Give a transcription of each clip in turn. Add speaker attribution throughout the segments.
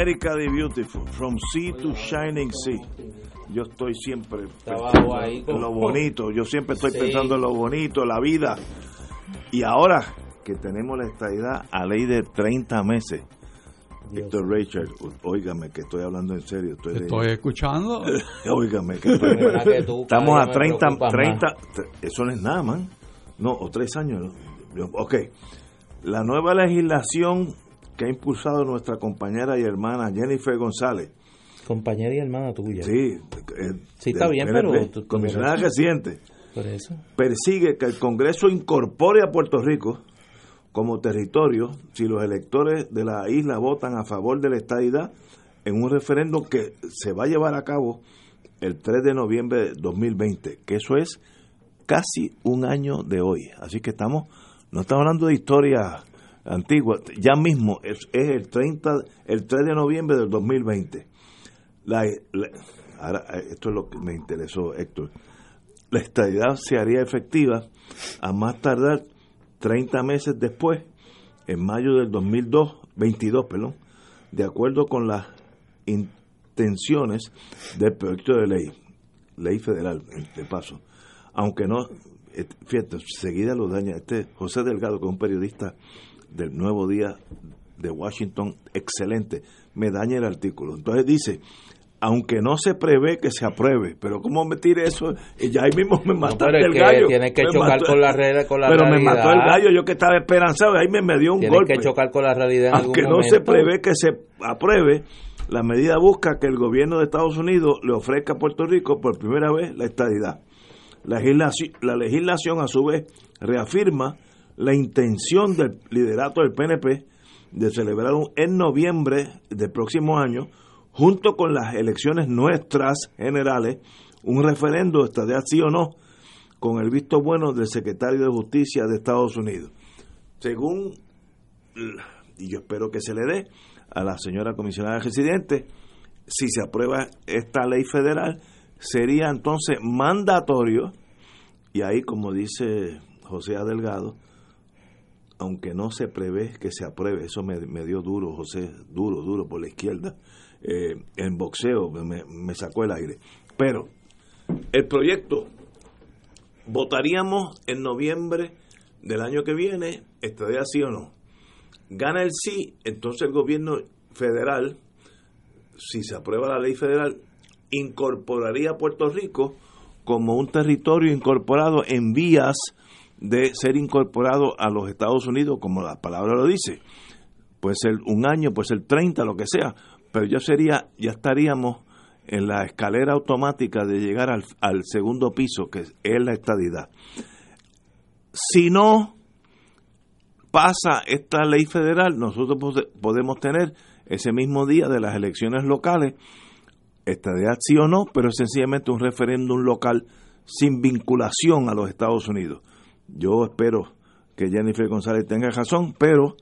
Speaker 1: America the Beautiful, From Sea to Shining Sea. Yo estoy siempre
Speaker 2: Trabajo ahí
Speaker 1: en lo bonito, yo siempre estoy
Speaker 2: Sí.
Speaker 1: pensando en lo bonito, la vida. Y ahora que tenemos la estadidad a ley de 30 meses, Héctor Richard, óigame que estoy hablando en serio. Estoy de-
Speaker 3: Estoy escuchando.
Speaker 1: Óigame que estoy-
Speaker 2: que tú,
Speaker 1: estamos a
Speaker 2: día me
Speaker 1: 30,
Speaker 2: preocupas
Speaker 1: 30, eso no es nada, man. No, o tres años. ¿no? Ok, la nueva legislación que ha impulsado nuestra compañera y hermana Jennifer González.
Speaker 2: Compañera y hermana tuya.
Speaker 1: Sí, eh,
Speaker 2: Sí, está bien,
Speaker 1: PNP,
Speaker 2: pero tú- tú-
Speaker 1: comisionada reciente
Speaker 2: Por eso.
Speaker 1: persigue que el Congreso incorpore a Puerto Rico como territorio si los electores de la isla votan a favor de la estadidad en un referéndum que se va a llevar a cabo el 3 de noviembre de 2020, que eso es casi un año de hoy. Así que estamos, no estamos hablando de historia antigua, ya mismo es, el 30, el 3 de noviembre del 2020. La, la- ahora, eh, esto es lo que me interesó, Héctor. La estadidad se haría efectiva a más tardar 30 meses después, en mayo del 2002, 22, perdón, de acuerdo con las intenciones del proyecto de ley, ley federal, de paso. Aunque no, eh, fíjate, seguida lo daña este José Delgado, que es un periodista del Nuevo Día de Washington, excelente, me daña el artículo. Entonces dice, aunque no se prevé que se apruebe, pero ¿cómo me tire eso? Y ya ahí mismo me
Speaker 2: No,
Speaker 1: mataste
Speaker 2: pero es
Speaker 1: el gallo.
Speaker 2: tienes que
Speaker 1: Me
Speaker 2: chocar
Speaker 1: mató-
Speaker 2: con la con la
Speaker 1: Pero me
Speaker 2: realidad.
Speaker 1: mató el gallo, yo que estaba esperanzado, ahí me, me dio un
Speaker 2: Tienes
Speaker 1: golpe.
Speaker 2: que chocar con la realidad en
Speaker 1: Aunque
Speaker 2: algún
Speaker 1: no se prevé que se apruebe, la medida busca que el gobierno de Estados Unidos le ofrezca a Puerto Rico por primera vez la estadidad. La legislación, la legislación a su vez reafirma la intención del liderato del PNP de celebrar un- en noviembre del próximo año, junto con las elecciones nuestras generales, un referendo de estadidad sí o no, con el visto bueno del secretario de Justicia de Estados Unidos. Según y yo espero que se le dé a la señora comisionada residente, si se aprueba esta ley federal, sería entonces mandatorio, y ahí como dice José. Delgado, aunque no se prevé que se apruebe, eso me, dio duro, José, duro, duro por la izquierda, eh, en boxeo me, sacó el aire. Pero el proyecto votaríamos en noviembre del año que viene, estaría sí o no. Gana el sí, entonces el gobierno federal, si se aprueba la ley federal, incorporaría a Puerto Rico como un territorio incorporado en vías de ser incorporado a los Estados Unidos, como la palabra lo dice. Puede ser un año, puede ser 30, lo que sea, pero ya sería, ya estaríamos en la escalera automática de llegar al, al segundo piso, que es la estadidad. Si no pasa esta ley federal, nosotros pode- podemos tener ese mismo día de las elecciones locales, estadidad sí o no, pero sencillamente un referéndum local sin vinculación a los Estados Unidos. Yo espero que Jennifer González tenga razón, pero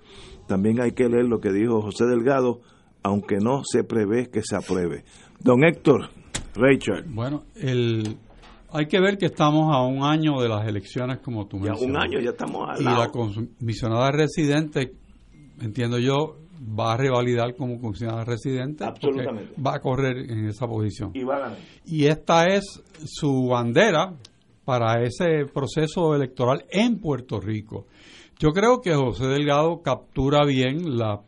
Speaker 1: también hay que leer lo que dijo José Delgado, aunque no se prevé que se apruebe. Don Héctor, Richard,
Speaker 3: Bueno, el, hay que ver que estamos a un año de las elecciones, como tú
Speaker 1: ya
Speaker 3: mencionas.
Speaker 1: un año, ya estamos al
Speaker 3: Y
Speaker 1: lado.
Speaker 3: la comisionada residente, entiendo yo, va a revalidar como comisionada residente.
Speaker 1: Absolutamente.
Speaker 3: Va a correr en esa posición.
Speaker 1: Y va a ganar.
Speaker 3: Y esta es su bandera para ese proceso electoral en Puerto Rico. Yo creo que José Delgado captura bien las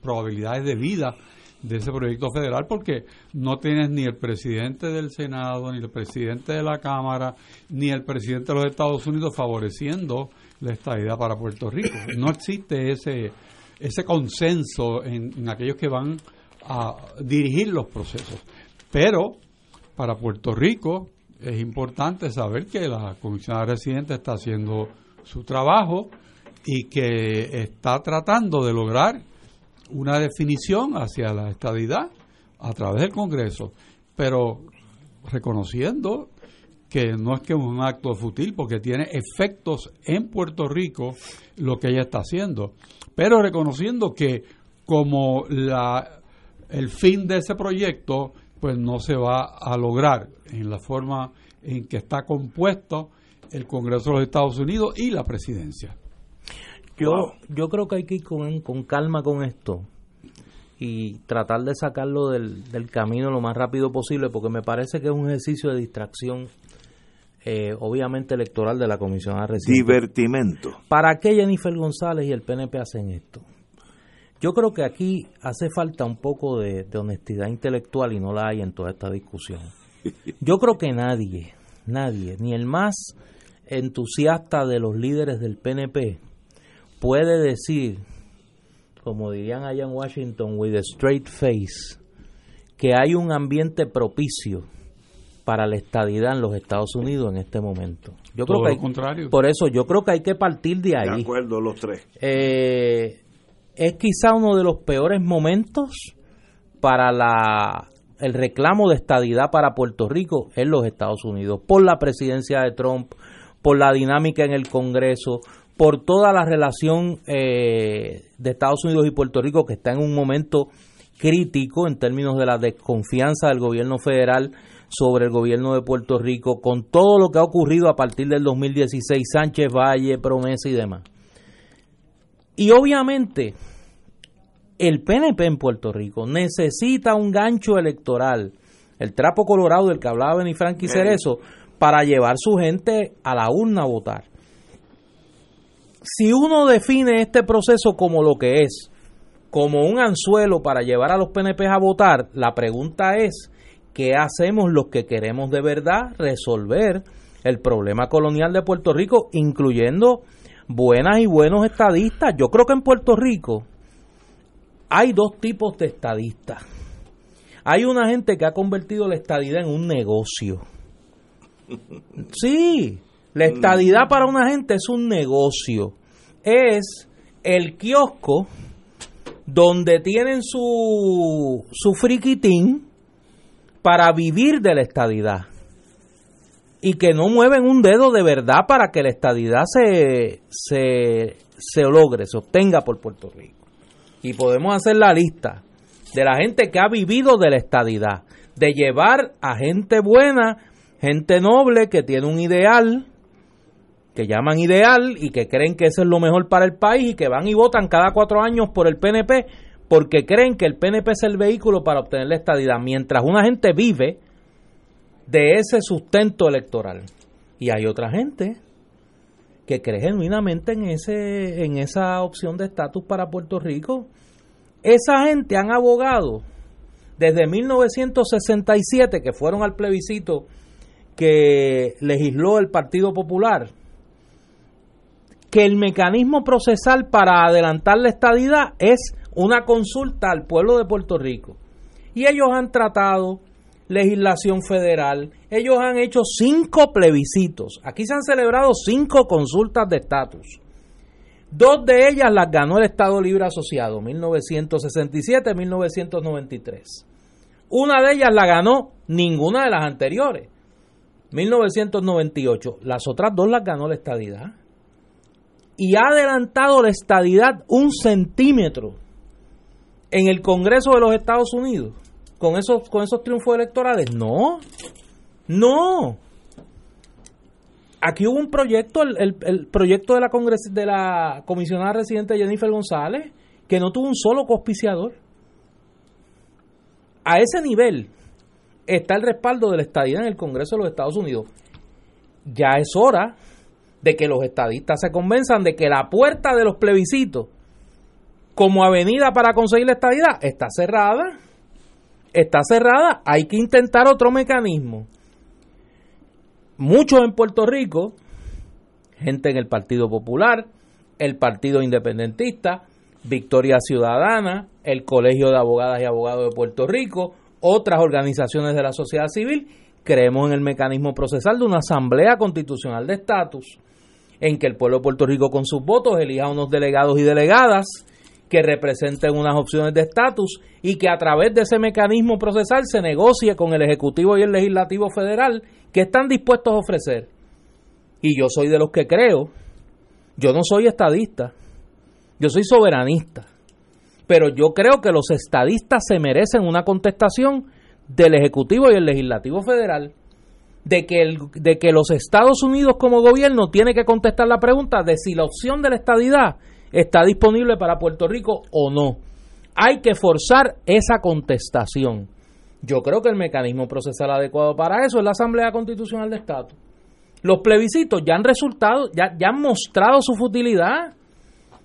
Speaker 3: probabilidades de vida de ese proyecto federal porque no tienes ni el presidente del Senado, ni el presidente de la Cámara, ni el presidente de los Estados Unidos favoreciendo la estabilidad para Puerto Rico. No existe ese, ese consenso en, en aquellos que van a dirigir los procesos. Pero para Puerto Rico es importante saber que la comisionada residente está haciendo su trabajo y que está tratando de lograr una definición hacia la estadidad a través del Congreso, pero reconociendo que no es que es un acto fútil porque tiene efectos en Puerto Rico lo que ella está haciendo, pero reconociendo que como la el fin de ese proyecto pues no se va a lograr en la forma en que está compuesto el Congreso de los Estados Unidos y la presidencia.
Speaker 2: Yo, yo creo que hay que ir con, con calma con esto y tratar de sacarlo del, del camino lo más rápido posible porque me parece que es un ejercicio de distracción eh, obviamente electoral de la Comisión
Speaker 1: Residente. Divertimento.
Speaker 2: ¿Para qué Jennifer González y el PNP hacen esto? Yo creo que aquí hace falta un poco de, honestidad intelectual y no la hay en toda esta discusión. Yo creo que nadie, nadie, ni el más entusiasta de los líderes del PNP puede decir, como dirían allá en Washington, with a straight face, que hay un ambiente propicio para la estadidad en los Estados Unidos en este momento.
Speaker 3: Yo creo que contrario.
Speaker 2: Por eso yo creo que hay que partir de ahí.
Speaker 1: De acuerdo, los tres.
Speaker 2: Eh, es quizá uno de los peores momentos para la el reclamo de estadidad para Puerto Rico en los Estados Unidos, por la presidencia de Trump, por la dinámica en el Congreso, por toda la relación eh, de Estados Unidos y Puerto Rico que está en un momento crítico en términos de la desconfianza del gobierno federal sobre el gobierno de Puerto Rico, con todo lo que ha ocurrido a partir del 2016, Sánchez Valle, promesa y demás. Y obviamente el PNP en Puerto Rico necesita un gancho electoral, el trapo colorado del que hablaba Benifranqui Cerezo, para llevar su gente a la urna a votar. Si uno define este proceso como lo que es, como un anzuelo para llevar a los PNP a votar, la pregunta es, ¿qué hacemos los que queremos de verdad resolver el problema colonial de Puerto Rico, incluyendo buenas y buenos estadistas? Yo creo que en Puerto Rico hay dos tipos de estadistas. Hay una gente que ha convertido la estadidad en un negocio. Sí, la estadidad para una gente es un negocio. Es el kiosco donde tienen su, su friquitín para vivir de la estadidad y que no mueven un dedo de verdad para que la estadidad se, se, se logre, se obtenga por Puerto Rico. Y podemos hacer la lista de la gente que ha vivido de la estadidad, de llevar a gente buena, gente noble que tiene un ideal, que llaman ideal y que creen que eso es lo mejor para el país y que van y votan cada cuatro años por el PNP porque creen que el PNP es el vehículo para obtener la estadidad, mientras una gente vive de ese sustento electoral. Y hay otra gente que cree genuinamente en, ese, en esa opción de estatus para Puerto Rico. Esa gente han abogado desde 1967, que fueron al plebiscito que legisló el Partido Popular, que el mecanismo procesal para adelantar la estadidad es una consulta al pueblo de Puerto Rico. Y ellos han tratado legislación federal, ellos han hecho cinco plebiscitos. Aquí se han celebrado cinco consultas de estatus. Dos de ellas las ganó el Estado Libre Asociado, 1967-1993. Una de ellas la ganó ninguna de las anteriores, 1998. Las otras dos las ganó la estadidad. Y ha adelantado la estadidad un centímetro en el Congreso de los Estados Unidos con esos, con esos triunfos electorales. No, no. Aquí hubo un proyecto, el, el, proyecto de la, congres, de la comisionada residente Jennifer González, que no tuvo un solo cospiciador. A ese nivel está el respaldo de la estadía en el Congreso de los Estados Unidos. Ya es hora de que los estadistas se convenzan de que la puerta de los plebiscitos como avenida para conseguir la estabilidad está cerrada. Está cerrada, hay que intentar otro mecanismo. Muchos en Puerto Rico, gente en el Partido Popular, el Partido Independentista, Victoria Ciudadana, el Colegio de Abogadas y Abogados de Puerto Rico, otras organizaciones de la sociedad civil, creemos en el mecanismo procesal de una asamblea constitucional de estatus en que el pueblo de Puerto Rico con sus votos elija unos delegados y delegadas que representen unas opciones de estatus y que a través de ese mecanismo procesal se negocie con el Ejecutivo y el Legislativo Federal que están dispuestos a ofrecer. Y yo soy de los que creo, yo no soy estadista, yo soy soberanista, pero yo creo que los estadistas se merecen una contestación del Ejecutivo y el Legislativo Federal de que, el, de que los Estados Unidos como gobierno tiene que contestar la pregunta de si la opción de la estadidad está disponible para Puerto Rico o no. Hay que forzar esa contestación. Yo creo que el mecanismo procesal adecuado para eso es la Asamblea Constitucional de Estado. Los plebiscitos ya han resultado, ya, ya han mostrado su futilidad.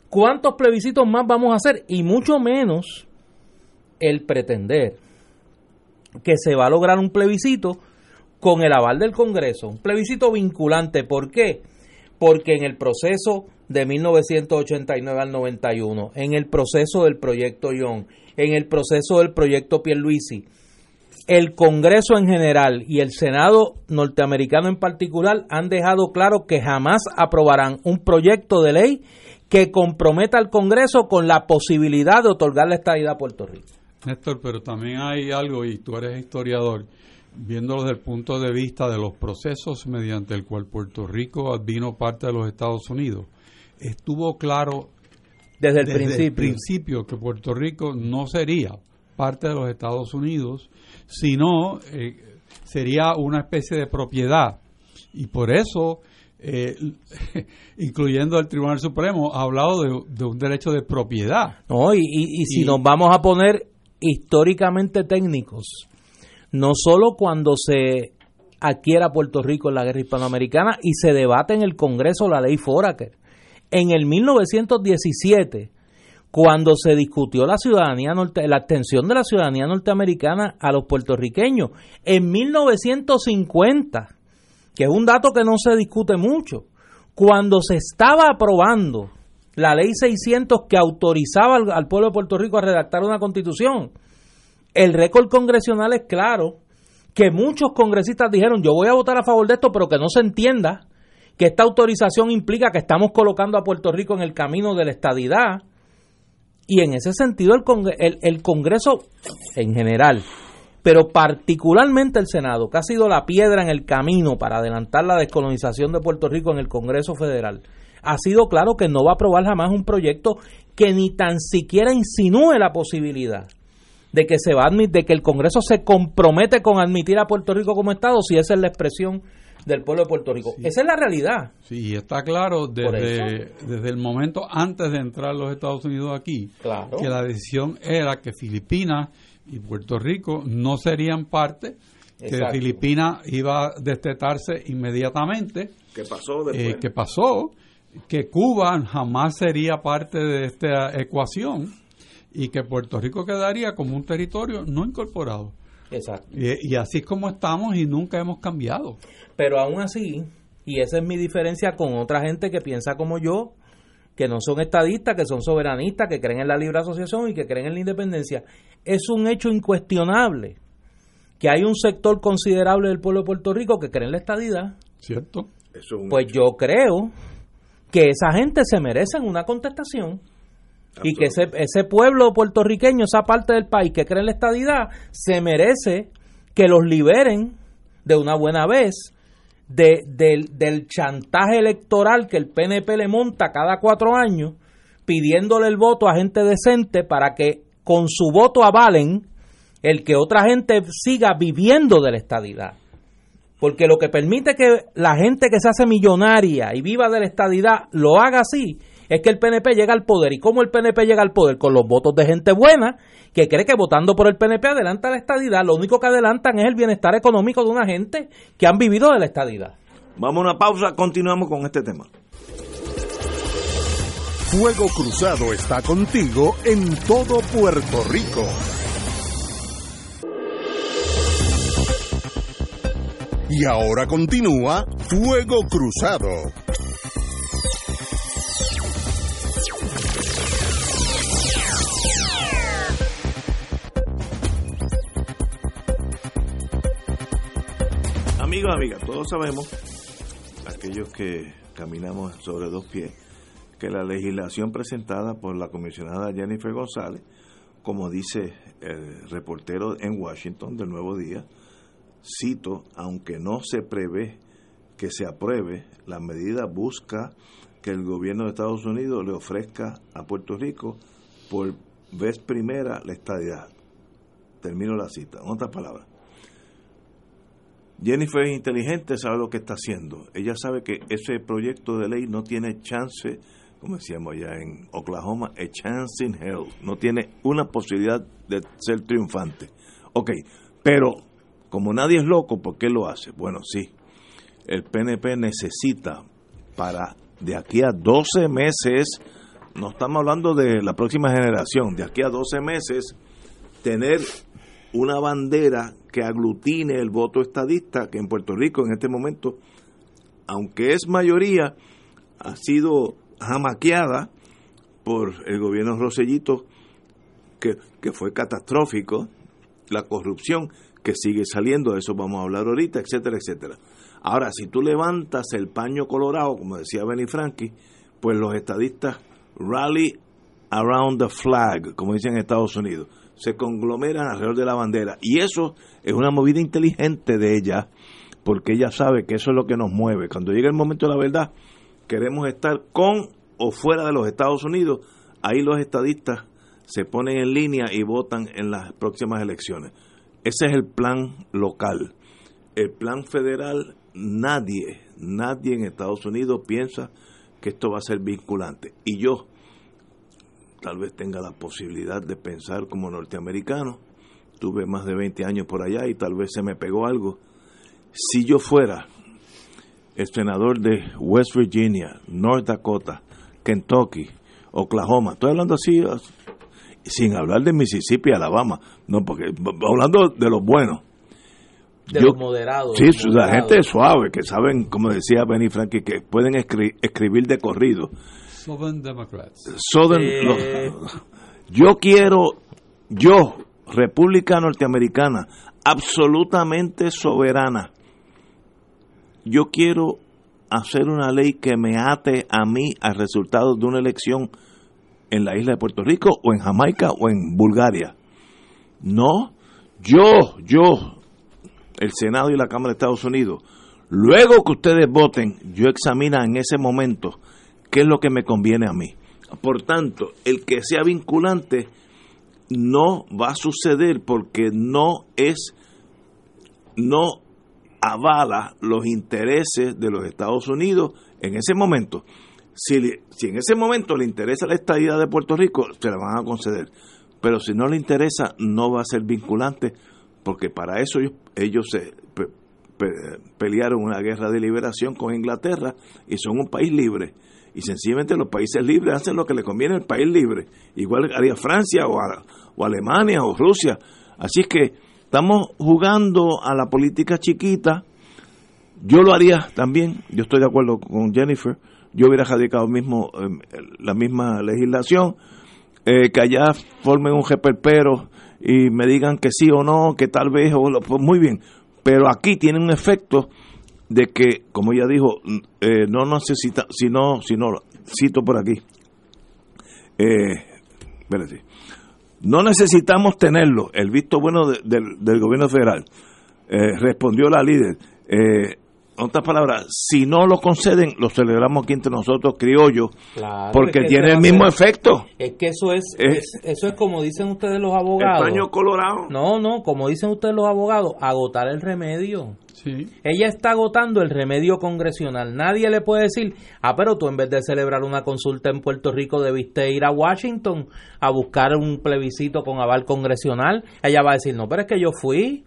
Speaker 2: ¿Cuántos plebiscitos más vamos a hacer? Y mucho menos el pretender que se va a lograr un plebiscito con el aval del Congreso, un plebiscito vinculante. ¿Por qué? Porque en el proceso de 1989 al 91, en el proceso del proyecto Young, en el proceso del proyecto Pierluisi, el Congreso en general y el Senado norteamericano en particular han dejado claro que jamás aprobarán un proyecto de ley que comprometa al Congreso con la posibilidad de otorgar la estadidad a Puerto Rico.
Speaker 3: Néstor, pero también hay algo, y tú eres historiador, viéndolo desde el punto de vista de los procesos mediante el cual Puerto Rico vino parte de los Estados Unidos, estuvo claro
Speaker 2: desde el principio.
Speaker 3: principio que Puerto Rico no sería parte de los Estados Unidos, sino eh, sería una especie de propiedad. Y por eso, eh, incluyendo el Tribunal Supremo, ha hablado de, un derecho de propiedad.
Speaker 2: No, y, y si nos vamos a poner históricamente técnicos, no solo cuando se adquiera Puerto Rico en la guerra hispanoamericana y se debate en el Congreso la ley Foraker. En el 1917, cuando se discutió la ciudadanía norte, la extensión de la ciudadanía norteamericana a los puertorriqueños, en 1950, que es un dato que no se discute mucho, cuando se estaba aprobando la ley 600 que autorizaba al, pueblo de Puerto Rico a redactar una constitución. El récord congresional es claro que muchos congresistas dijeron yo voy a votar a favor de esto, pero que no se entienda que esta autorización implica que estamos colocando a Puerto Rico en el camino de la estadidad. Y en ese sentido el, el Congreso en general, pero particularmente el Senado, que ha sido la piedra en el camino para adelantar la descolonización de Puerto Rico en el Congreso Federal, ha sido claro que no va a aprobar jamás un proyecto que ni tan siquiera insinúe la posibilidad de que se va a de que el Congreso se compromete con admitir a Puerto Rico como Estado si esa es la expresión del pueblo de Puerto Rico. Esa es la realidad.
Speaker 3: Sí, está claro desde, desde el momento antes de entrar los Estados Unidos aquí, que la decisión era que Filipinas y Puerto Rico no serían parte, que Filipinas iba a destetarse inmediatamente.
Speaker 1: ¿Qué pasó después?
Speaker 3: Eh, ¿Qué pasó? que Cuba jamás sería parte de esta ecuación y que Puerto Rico quedaría como un territorio no incorporado.
Speaker 2: Exacto.
Speaker 3: Y, así es como estamos y nunca hemos cambiado.
Speaker 2: Pero aún así, y esa es mi diferencia con otra gente que piensa como yo, que no son estadistas, que son soberanistas, que creen en la libre asociación y que creen en la independencia, es un hecho incuestionable que hay un sector considerable del pueblo de Puerto Rico que cree en la estadidad.
Speaker 3: ¿Cierto?
Speaker 2: pues yo creo que esa gente se merece una contestación y que ese, ese pueblo puertorriqueño, esa parte del país que cree en la estadidad, se merece que los liberen de una buena vez de, del, del chantaje electoral que el PNP le monta cada cuatro años, pidiéndole el voto a gente decente para que con su voto avalen el que otra gente siga viviendo de la estadidad. Porque lo que permite que la gente que se hace millonaria y viva de la estadidad lo haga así es que el PNP llega al poder. ¿Y cómo el PNP llega al poder? Con los votos de gente buena que cree que votando por el PNP adelanta la estadidad. Lo único que adelantan es el bienestar económico de una gente que han vivido de la estadidad.
Speaker 1: Vamos a una pausa, continuamos con este tema.
Speaker 4: Fuego Cruzado está contigo en todo Puerto Rico. Y ahora continúa Fuego Cruzado.
Speaker 1: Amigos, amigas, todos sabemos, aquellos que caminamos sobre dos pies, que la legislación presentada por la comisionada Jennifer González, como dice el reportero en Washington del Nuevo Día, cito, aunque no se prevé que se apruebe, la medida busca que el gobierno de Estados Unidos le ofrezca a Puerto Rico por vez primera la estadidad. Termino la cita. En otras palabras, Jennifer es inteligente, sabe lo que está haciendo. Ella sabe que ese proyecto de ley no tiene chance, como decíamos allá en Oklahoma, a chance in hell. No tiene una posibilidad de ser triunfante. Ok, pero como nadie es loco, ¿por qué lo hace? Bueno, sí, el PNP necesita para de aquí a 12 meses, no estamos hablando de la próxima generación, de aquí a 12 meses, tener una bandera que aglutine el voto estadista, que en Puerto Rico en este momento, aunque es mayoría, ha sido jamaqueada por el gobierno Rosellito, que, que fue catastrófico, la corrupción que sigue saliendo, de eso vamos a hablar ahorita, etcétera, etcétera. Ahora, si tú levantas el paño colorado, como decía Benny Frankie, pues los estadistas rally around the flag, como dicen en Estados Unidos se conglomeran alrededor de la bandera. Y eso es una movida inteligente de ella, porque ella sabe que eso es lo que nos mueve. Cuando llega el momento de la verdad, queremos estar con o fuera de los Estados Unidos. Ahí los estadistas se ponen en línea y votan en las próximas elecciones. Ese es el plan local. El plan federal, nadie, nadie en Estados Unidos piensa que esto va a ser vinculante. Y yo, tal vez tenga la posibilidad de pensar como norteamericano. Tuve más de 20 años por allá y tal vez se me pegó algo. Si yo fuera el senador de West Virginia, North Dakota, Kentucky, Oklahoma, estoy hablando así, sin hablar de Mississippi, Alabama, no, porque hablando de los buenos.
Speaker 2: De los moderados.
Speaker 1: Sí, la gente suave, que saben, como decía Benny Frankie, que pueden escribir de corrido
Speaker 3: Southern Democrats.
Speaker 1: yo quiero, yo, República Norteamericana, absolutamente soberana, yo quiero hacer una ley que me ate a mí al resultado de una elección en la isla de Puerto Rico o en Jamaica o en Bulgaria. No, yo, yo, el Senado y la Cámara de Estados Unidos, luego que ustedes voten, yo examina en ese momento qué es lo que me conviene a mí. Por tanto, el que sea vinculante no va a suceder porque no es, no avala los intereses de los Estados Unidos en ese momento. Si, en ese momento le interesa la estadía de Puerto Rico, se la van a conceder. Pero si no le interesa, no va a ser vinculante, porque para eso ellos, ellos se pelearon una guerra de liberación con Inglaterra y son un país libre y sencillamente los países libres hacen lo que le conviene al país libre. Igual haría Francia o, o Alemania o Rusia. Así que estamos jugando a la política chiquita. Yo lo haría también, yo estoy de acuerdo con Jennifer, yo hubiera radicado mismo em, la misma legislación, eh, que allá formen un jeperpero y me digan que sí o no, que tal vez, o pues muy bien, pero aquí tiene un efecto de que, como ella dijo, eh, no necesita, si no, si no, cito por aquí, eh, no necesitamos tenerlo, el visto bueno del gobierno federal, eh, respondió la líder. Eh, en otras palabras, si no lo conceden, lo celebramos aquí entre nosotros criollos, porque tiene el mismo efecto.
Speaker 2: Es que eso es, eso es como dicen ustedes los abogados.
Speaker 1: El colorado.
Speaker 2: No, no, como dicen ustedes los abogados, agotar el remedio. Ella está agotando el remedio congresional. Nadie le puede decir, ah, pero tú en vez de celebrar una consulta en Puerto Rico debiste ir a Washington a buscar un plebiscito con aval congresional. Ella va a decir, no, pero es que yo fui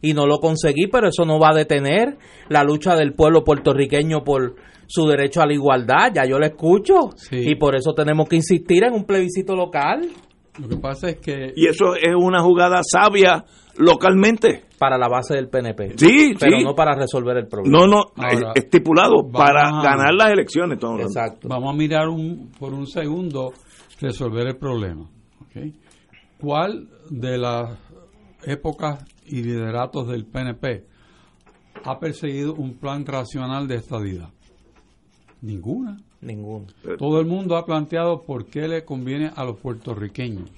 Speaker 2: y no lo conseguí, pero eso no va a detener la lucha del pueblo puertorriqueño por su derecho a la igualdad. Ya yo lo escucho. Y por eso tenemos que insistir en un plebiscito local.
Speaker 3: Lo que pasa es que...
Speaker 1: Y eso es una jugada sabia localmente.
Speaker 2: Para la base del PNP.
Speaker 1: Sí,
Speaker 2: pero no para resolver el problema.
Speaker 1: No, no, estipulado para ganar las elecciones.
Speaker 2: Exacto.
Speaker 3: Vamos a mirar un, por un segundo resolver el problema. ¿Cuál de las épocas y lideratos del PNP ha perseguido un plan racional de estadidad? Ninguna.
Speaker 2: Ninguno.
Speaker 3: Todo el mundo ha planteado por qué le conviene a los puertorriqueños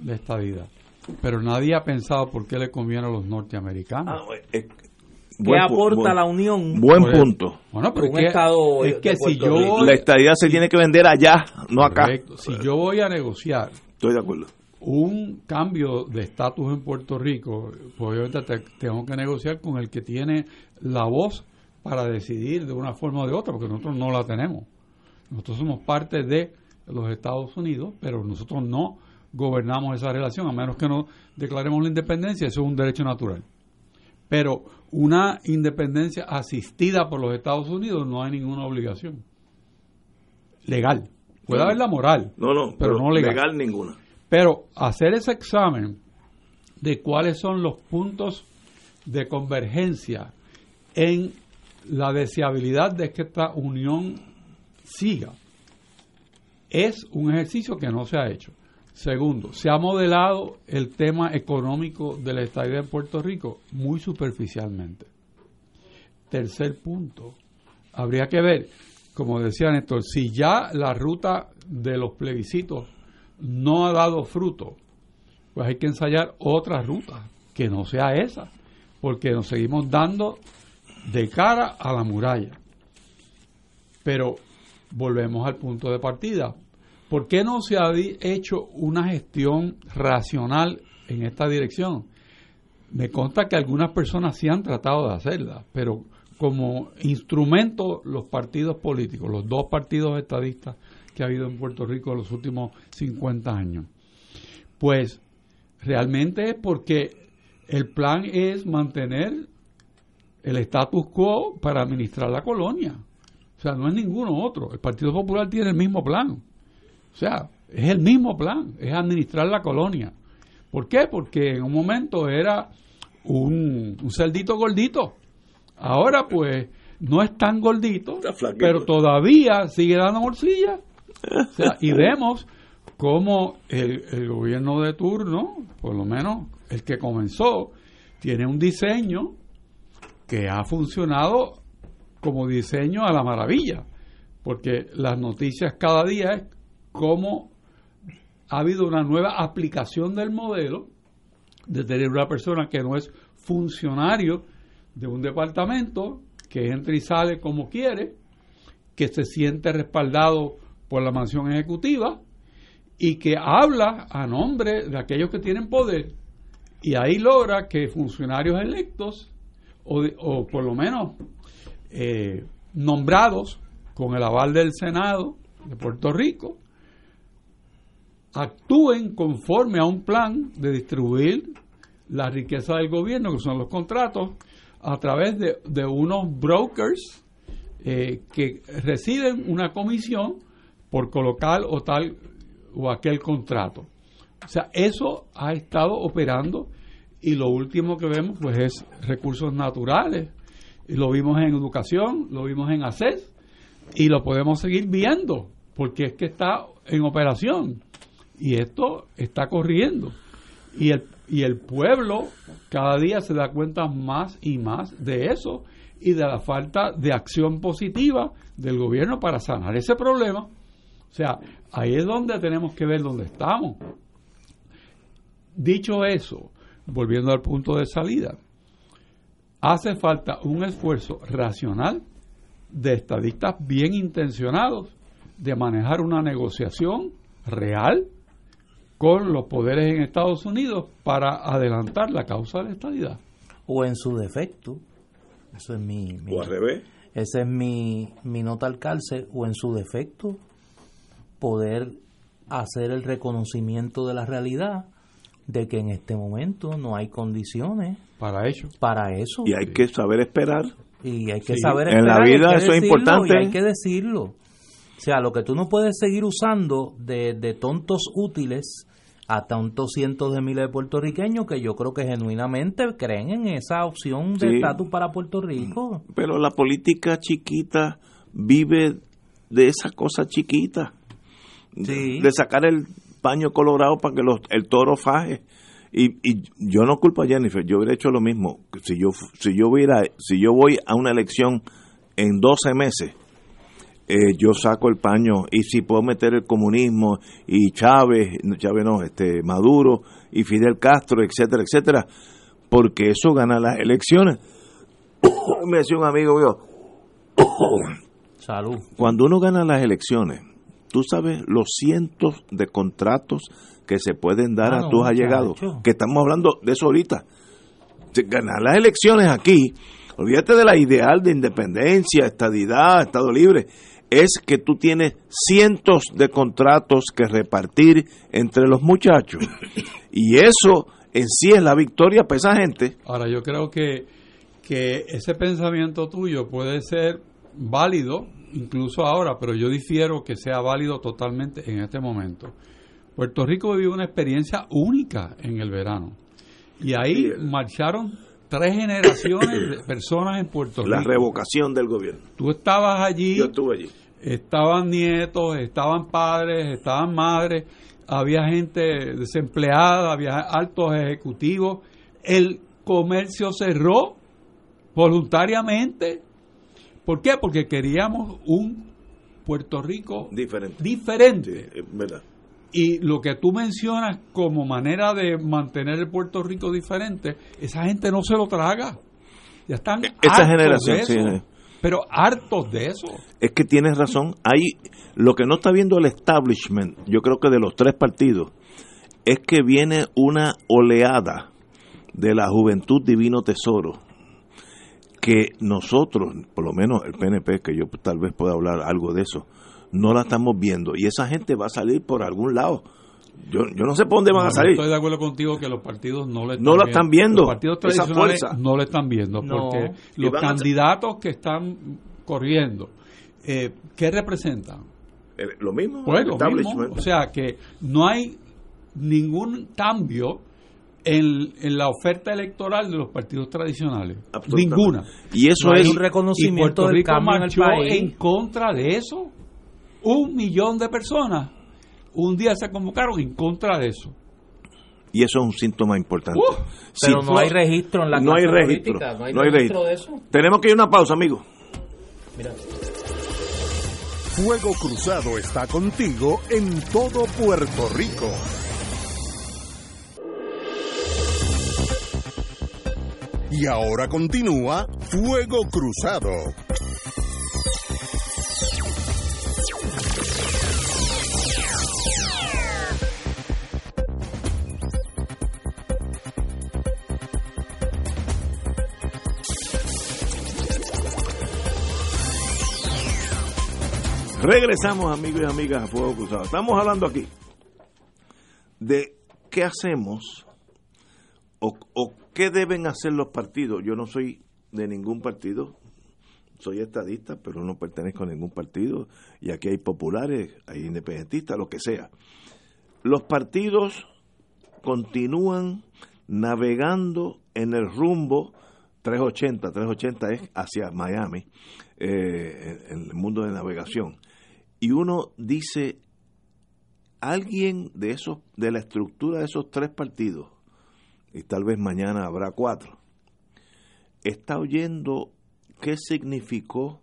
Speaker 3: de esta vida. Pero nadie ha pensado por qué le conviene a los norteamericanos.
Speaker 1: Ah, eh,
Speaker 2: ¿Qué
Speaker 1: buen pu-
Speaker 2: aporta
Speaker 1: buen-
Speaker 2: la Unión?
Speaker 1: Buen punto.
Speaker 3: Bueno, pero
Speaker 2: un
Speaker 3: es
Speaker 2: estado
Speaker 3: es que si yo voy,
Speaker 1: La estadía se tiene que vender allá, no acá.
Speaker 3: Si yo voy a negociar
Speaker 1: Estoy de acuerdo.
Speaker 3: Un cambio de estatus en Puerto Rico, pues obviamente te- tengo que negociar con el que tiene la voz para decidir de una forma o de otra, porque nosotros no la tenemos. Nosotros somos parte de los Estados Unidos, pero nosotros no gobernamos esa relación, a menos que no declaremos la independencia, eso es un derecho natural. Pero una independencia asistida por los Estados Unidos no hay ninguna obligación legal. Puede haber la moral,
Speaker 1: No, no,
Speaker 3: pero no legal.
Speaker 1: legal ninguna.
Speaker 3: Pero hacer ese examen de cuáles son los puntos de convergencia en la deseabilidad de que esta unión siga es un ejercicio que no se ha hecho. Segundo, se ha modelado el tema económico de la estadía en Puerto Rico muy superficialmente. Tercer punto, habría que ver, como decía Néstor, si ya la ruta de los plebiscitos no ha dado fruto, pues hay que ensayar otra ruta que no sea esa, porque nos seguimos dando de cara a la muralla. Pero volvemos al punto de partida. ¿Por qué no se ha hecho una gestión racional en esta dirección? Me consta que algunas personas sí han tratado de hacerla, pero como instrumento los partidos políticos, los dos partidos estadistas que ha habido en Puerto Rico en los últimos 50 años, pues realmente es porque el plan es mantener el status quo para administrar la colonia. O sea, no es ninguno otro. El Partido Popular tiene el mismo plan. O sea, es el mismo plan, es administrar la colonia. ¿Por qué? Porque en un momento era un, un cerdito gordito. Ahora pues no es tan gordito, pero todavía sigue dando morcilla. Y vemos cómo el, el gobierno de turno, por lo menos el que comenzó, tiene un diseño que ha funcionado como diseño a la maravilla, porque las noticias cada día es cómo ha habido una nueva aplicación del modelo de tener una persona que no es funcionario de un departamento, que entra y sale como quiere, que se siente respaldado por la mansión ejecutiva y que habla a nombre de aquellos que tienen poder y ahí logra que funcionarios electos o, por lo menos eh, nombrados con el aval del Senado de Puerto Rico actúen conforme a un plan de distribuir la riqueza del gobierno, que son los contratos, a través de, de unos brokers eh, que reciben una comisión por colocar o tal o aquel contrato. O sea, eso ha estado operando y lo último que vemos pues es recursos naturales. Y lo vimos en educación, lo vimos en ACES y lo podemos seguir viendo porque es que está en operación y esto está corriendo. Y el, y el pueblo cada día se da cuenta más y más de eso y de la falta de acción positiva del gobierno para sanar ese problema. O sea, ahí es donde tenemos que ver dónde estamos. Dicho eso, volviendo al punto de salida, hace falta un esfuerzo racional de estadistas bien intencionados de manejar una negociación real con los poderes en Estados Unidos para adelantar la causa de la estadidad.
Speaker 2: O en su defecto. Eso es mi, mi-
Speaker 1: O al revés.
Speaker 2: esa es mi, mi nota al calce. O en su defecto, poder hacer el reconocimiento de la realidad de que en este momento no hay condiciones
Speaker 3: Para ello,
Speaker 2: para eso.
Speaker 1: Y hay que saber esperar.
Speaker 2: Y hay que
Speaker 3: Sí.
Speaker 2: saber
Speaker 1: En la
Speaker 2: esperar, y hay
Speaker 1: vida
Speaker 2: que
Speaker 1: eso es
Speaker 2: decirlo,
Speaker 1: importante.
Speaker 2: y hay que decirlo. O sea, lo que tú no puedes seguir usando de, de tontos útiles a tantos cientos de miles de puertorriqueños que yo creo que genuinamente creen en esa opción de
Speaker 1: Sí.
Speaker 2: estatus para Puerto Rico.
Speaker 1: Pero la política chiquita vive de esa cosa chiquita.
Speaker 2: Sí.
Speaker 1: De sacar el paño colorado para que los, el toro faje. Y, y yo no culpo a Jennifer, yo hubiera hecho lo mismo. Si yo, si yo hubiera, si yo voy a una elección en 12 meses eh, yo saco el paño y si puedo meter el comunismo y Chávez, Chávez no, este Maduro y Fidel Castro, etcétera, etcétera, porque eso gana las elecciones. Me decía un amigo mío,
Speaker 2: Salud.
Speaker 1: cuando uno gana las elecciones, tú sabes los cientos de contratos que se pueden dar
Speaker 2: Ah,
Speaker 1: a
Speaker 2: no,
Speaker 1: tus allegados, que estamos hablando de eso ahorita. Ganar las elecciones aquí, olvídate de la ideal de independencia, estadidad, Estado libre, es que tú tienes cientos de contratos que repartir entre los muchachos. Y eso en sí es la victoria para esa gente.
Speaker 3: Ahora, yo creo que, que ese pensamiento tuyo puede ser válido, incluso ahora, pero yo difiero que sea válido totalmente en este momento. Puerto Rico vivió una experiencia única en el verano. Y ahí marcharon tres generaciones de personas en Puerto
Speaker 1: La
Speaker 3: Rico.
Speaker 1: revocación del gobierno.
Speaker 3: Tú estabas allí,
Speaker 1: Yo estuve allí.
Speaker 3: estaban nietos, estaban padres, estaban madres, había gente desempleada, había altos ejecutivos. El comercio cerró voluntariamente. ¿Por qué? Porque queríamos un Puerto Rico
Speaker 1: Diferente.
Speaker 3: Diferente.
Speaker 1: verdad.
Speaker 3: Y lo que tú mencionas como manera de mantener el Puerto Rico diferente, esa gente no se lo traga. Ya están
Speaker 1: E-,
Speaker 3: hartos
Speaker 1: generación,
Speaker 3: de eso.
Speaker 1: sí, sí.
Speaker 3: Pero hartos de eso.
Speaker 1: Es que tienes razón. Hay lo que no está viendo el establishment, yo creo que de los tres partidos, es que viene una oleada de la juventud divino tesoro que nosotros, por lo menos el PNP, que yo tal vez pueda hablar algo de eso, no la estamos viendo y esa gente va a salir por algún lado. Yo, yo no sé por dónde van
Speaker 3: No,
Speaker 1: a salir.
Speaker 3: Estoy de acuerdo contigo que los partidos no le están,
Speaker 1: No lo están viendo,
Speaker 3: Los partidos tradicionales no lo están viendo
Speaker 2: No.
Speaker 3: porque los candidatos que están corriendo, eh, ¿qué representan?
Speaker 1: Eh, Lo mismo,
Speaker 3: Pues
Speaker 1: el
Speaker 3: lo mismo.
Speaker 1: establishment.
Speaker 3: O sea que no hay ningún cambio en, en la oferta electoral de los partidos tradicionales. Ninguna.
Speaker 1: y eso
Speaker 2: No hay
Speaker 1: es
Speaker 2: un reconocimiento
Speaker 3: y Puerto
Speaker 2: del
Speaker 3: Rico
Speaker 2: cambio en el
Speaker 3: marchó
Speaker 2: país.
Speaker 3: en contra de eso. Un millón de personas un día se convocaron en contra de eso.
Speaker 1: y eso es un síntoma importante.
Speaker 3: Uh,
Speaker 1: Si
Speaker 2: Pero no hay registro en la
Speaker 1: no hay registro,
Speaker 2: política, no hay
Speaker 1: no hay
Speaker 2: registro
Speaker 1: registro.
Speaker 2: de eso.
Speaker 1: Tenemos que ir a una pausa, amigo.
Speaker 2: Mira.
Speaker 4: Fuego Cruzado está contigo en todo Puerto Rico. Y ahora continúa Fuego Cruzado.
Speaker 1: Regresamos, amigos y amigas, a Fuego Cruzado. Estamos hablando aquí de qué hacemos o, qué deben hacer los partidos. Yo no soy de ningún partido, soy estadista, pero no pertenezco a ningún partido. Y aquí hay populares, hay independentistas, lo que sea. Los partidos continúan navegando en el rumbo 380, 380 es hacia Miami, eh, en el mundo de navegación. Y uno dice, alguien de esos, de la estructura de esos tres partidos, y tal vez mañana habrá cuatro, está oyendo qué significó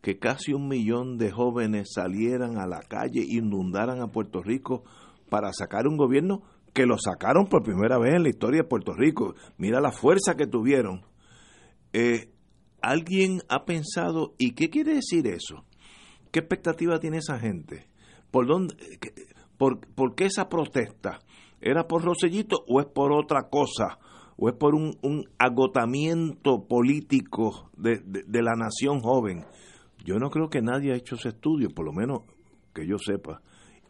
Speaker 1: que casi un millón de jóvenes salieran a la calle inundaran a Puerto Rico para sacar un gobierno que lo sacaron por primera vez en la historia de Puerto Rico. Mira la fuerza que tuvieron. Eh, ¿Alguien ha pensado, ¿y qué quiere decir eso? ¿Qué expectativa tiene esa gente? ¿Por, dónde, por, por qué esa protesta? ¿Era por Rosellito o es por otra cosa? ¿O es por un, un agotamiento político de, de- la nación joven? Yo no creo que nadie ha hecho ese estudio, por lo menos que yo sepa.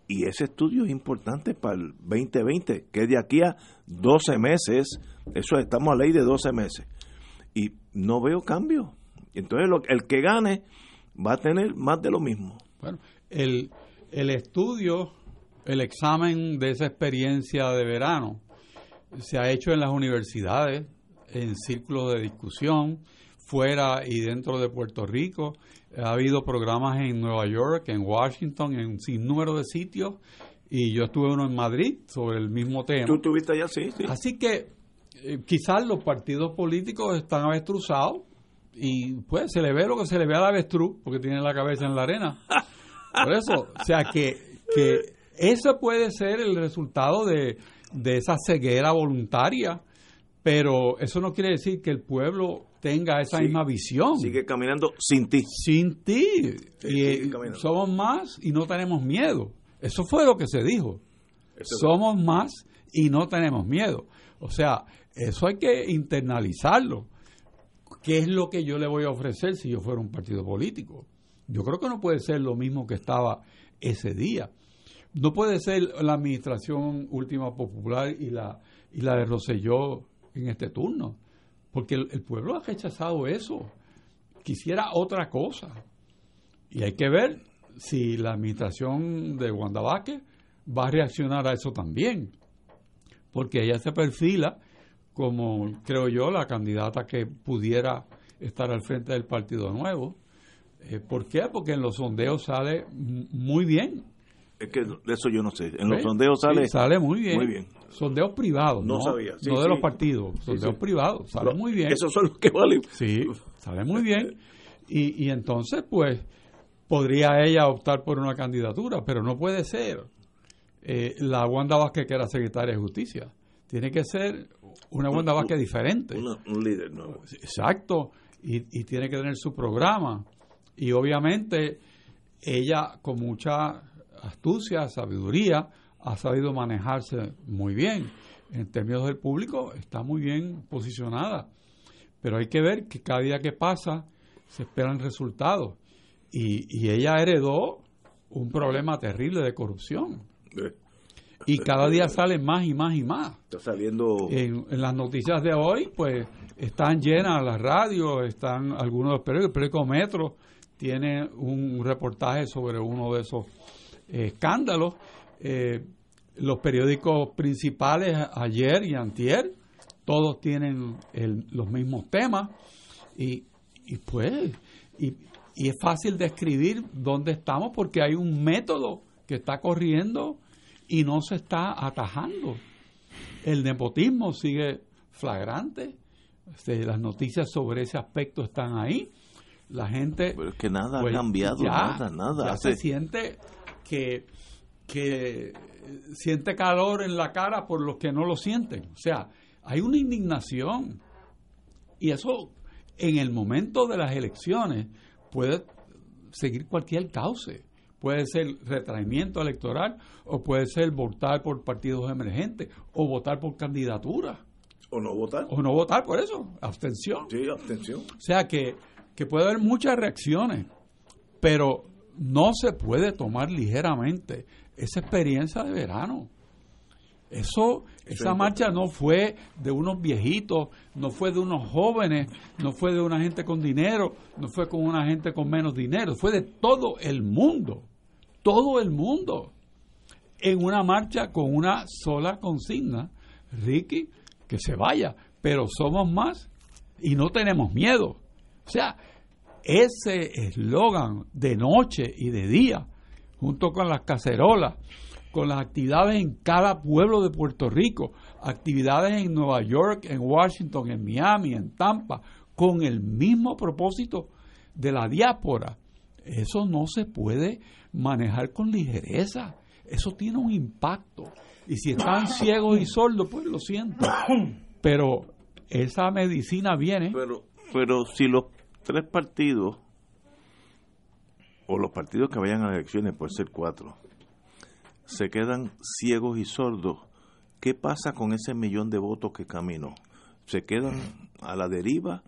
Speaker 1: Y ese estudio es importante para el 2020, que es de aquí a 12 meses. Eso estamos a ley de 12 meses. Y no veo cambio. Entonces, el que gane va a tener más de lo mismo.
Speaker 3: Bueno, el, el estudio, el examen de esa experiencia de verano se ha hecho en las universidades, en círculos de discusión, fuera y dentro de Puerto Rico. Ha habido programas en Nueva York, en Washington, en un sinnúmero de sitios, y yo estuve uno en Madrid sobre el mismo tema.
Speaker 1: ¿Tú estuviste allá? Sí, sí.
Speaker 3: Así que eh, quizás los partidos políticos están avestruzados y pues se le ve lo que se le ve al avestruz, porque tiene la cabeza en la arena. Por eso, o sea que, que eso puede ser el resultado de, de esa ceguera voluntaria, pero eso no quiere decir que el pueblo tenga esa
Speaker 1: Sí.
Speaker 3: misma visión.
Speaker 1: Sigue caminando sin ti.
Speaker 3: Sin ti.
Speaker 1: Sí,
Speaker 3: y eh, somos más y no tenemos miedo. Eso fue lo que se dijo.
Speaker 1: Eso es
Speaker 3: somos más y no tenemos miedo. O sea, eso hay que internalizarlo. ¿Qué es lo que yo le voy a ofrecer si yo fuera un partido político? Yo creo que no puede ser lo mismo que estaba ese día. No puede ser la administración última popular y la, y la de Rosselló en este turno, porque el, pueblo ha rechazado eso. Quisiera otra cosa. Y hay que ver si la administración de Wanda va a reaccionar a eso también, porque ella se perfila como, creo yo, la candidata que pudiera estar al frente del Partido Nuevo. Eh, ¿Por qué? Porque en los sondeos sale muy bien.
Speaker 1: Es que de eso yo no sé. En los sondeos sale.
Speaker 3: Sí, sale muy bien.
Speaker 1: Muy bien.
Speaker 3: Sondeos privados,
Speaker 1: No
Speaker 3: no,
Speaker 1: sabía. Sí,
Speaker 3: no de los partidos, sondeos privados, sale muy bien.
Speaker 1: Esos son los que valen.
Speaker 3: Sí, sale muy bien. Y, y entonces, pues, podría ella optar por una candidatura, pero no puede ser eh, la Wanda Vázquez que era secretaria de Justicia. Tiene que ser una Wanda Vázquez diferente.
Speaker 1: Una- un líder nuevo.
Speaker 3: Exacto. Y, y tiene que tener su programa. Y obviamente ella con mucha astucia, sabiduría, ha sabido manejarse muy bien. En términos del público está muy bien posicionada. Pero hay que ver que cada día que pasa se esperan resultados. Y, y ella heredó un problema terrible de corrupción. Y cada día sale más y más y más
Speaker 1: Está saliendo.
Speaker 3: en, en las noticias de hoy, pues están llenas las radios, están algunos de los periódicos. El periódico Metro tiene un reportaje sobre uno de esos escándalos. Eh, los periódicos principales ayer y antier, todos tienen el- los mismos temas y, y pues, y, y es fácil describir dónde estamos porque hay un método que está corriendo y no se está atajando el nepotismo sigue flagrante. Este, las noticias sobre ese aspecto están ahí. La gente
Speaker 1: Pero es que nada
Speaker 3: pues,
Speaker 1: ha cambiado,
Speaker 3: ya-
Speaker 1: nada, nada.
Speaker 3: ya
Speaker 1: Hace-
Speaker 3: se siente que, que siente calor en la cara por los que no lo sienten. O sea, hay una indignación. Y eso, en el momento de las elecciones, puede seguir cualquier cauce. Puede ser retraimiento electoral o puede ser votar por partidos emergentes o votar por candidaturas
Speaker 1: o no votar.
Speaker 3: o no votar por eso, abstención.
Speaker 1: Sí, abstención.
Speaker 3: O sea que, que puede haber muchas reacciones, pero no se puede tomar ligeramente esa experiencia de verano. Eso, esa
Speaker 1: es
Speaker 3: marcha no fue de unos viejitos, no fue de unos jóvenes, no fue de una gente con dinero, no fue con una gente con menos dinero, fue de todo el mundo, todo el mundo, en una marcha con una sola consigna, Ricky, que se vaya, pero somos más y no tenemos miedo. O sea, ese eslogan de noche y de día, junto con las cacerolas, con las actividades en cada pueblo de Puerto Rico, actividades en Nueva York, en Washington, en Miami, en Tampa, con el mismo propósito de la diáspora. Eso no se puede manejar con ligereza. Eso tiene un impacto. Y si están ciegos y sordos, pues lo siento. Pero esa medicina viene.
Speaker 1: Pero, pero si los tres partidos, o los partidos que vayan a las elecciones, pueden ser cuatro, se quedan ciegos y sordos, ¿qué pasa con ese millón de votos que caminó? ¿Se quedan a la deriva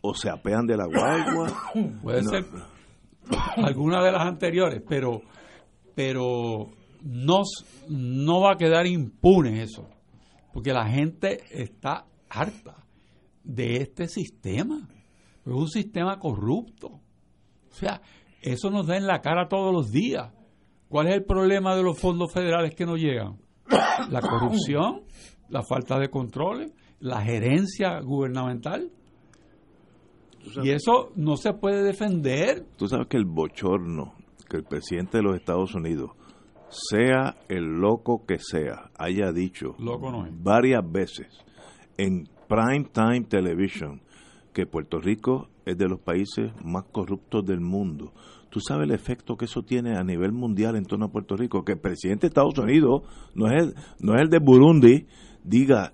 Speaker 1: o se apean de la guagua?
Speaker 3: Puede
Speaker 1: No.
Speaker 3: ser alguna de las anteriores, pero pero no, no va a quedar impune eso, porque la gente está harta de este sistema. Es un sistema corrupto. O sea, eso nos da en la cara todos los días. ¿Cuál es el problema de los fondos federales que no llegan? La corrupción, la falta de controles, la gerencia gubernamental.
Speaker 1: ¿Tú
Speaker 3: Y eso no se puede defender.
Speaker 1: tú sabes que el bochorno que el presidente de los Estados Unidos, sea el loco que sea, haya dicho
Speaker 3: Loco no es.
Speaker 1: varias veces en prime time television que Puerto Rico es de los países más corruptos del mundo. ¿Tú sabes el efecto que eso tiene a nivel mundial en torno a Puerto Rico? Que el presidente de Estados Unidos, no es el, no es el de Burundi, diga,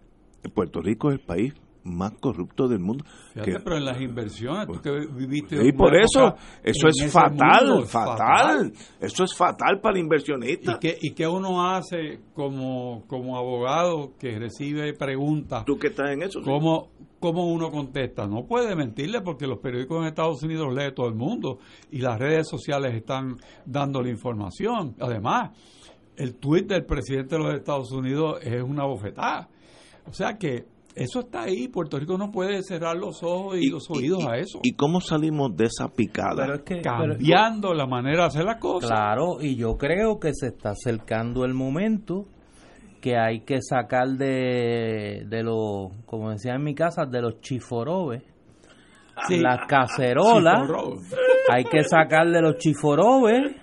Speaker 1: Puerto Rico es el país más corrupto del mundo.
Speaker 3: Fíjate, pero en las inversiones, tú que viviste.
Speaker 1: Y por eso, eso es fatal, fatal, Eso es fatal para el inversionista.
Speaker 3: ¿Y qué, ¿Y qué uno hace como, como abogado que recibe preguntas?
Speaker 1: ¿Tú que estás en eso?
Speaker 3: ¿Cómo, ¿Cómo uno contesta? No puede mentirle porque los periódicos en Estados Unidos lee todo el mundo y las redes sociales están dando la información. Además, el tuit del presidente de los Estados Unidos es una bofetada. O sea que eso está ahí. Puerto Rico no puede cerrar los ojos y, los oídos a eso.
Speaker 1: ¿Y cómo salimos de esa picada?
Speaker 3: Cambiando la manera de hacer las cosas.
Speaker 2: Claro, y yo creo que se está acercando el momento que hay que sacar de, de los, como decía en mi casa, de los chiforobes, las cacerolas. hay que sacar de los chiforobes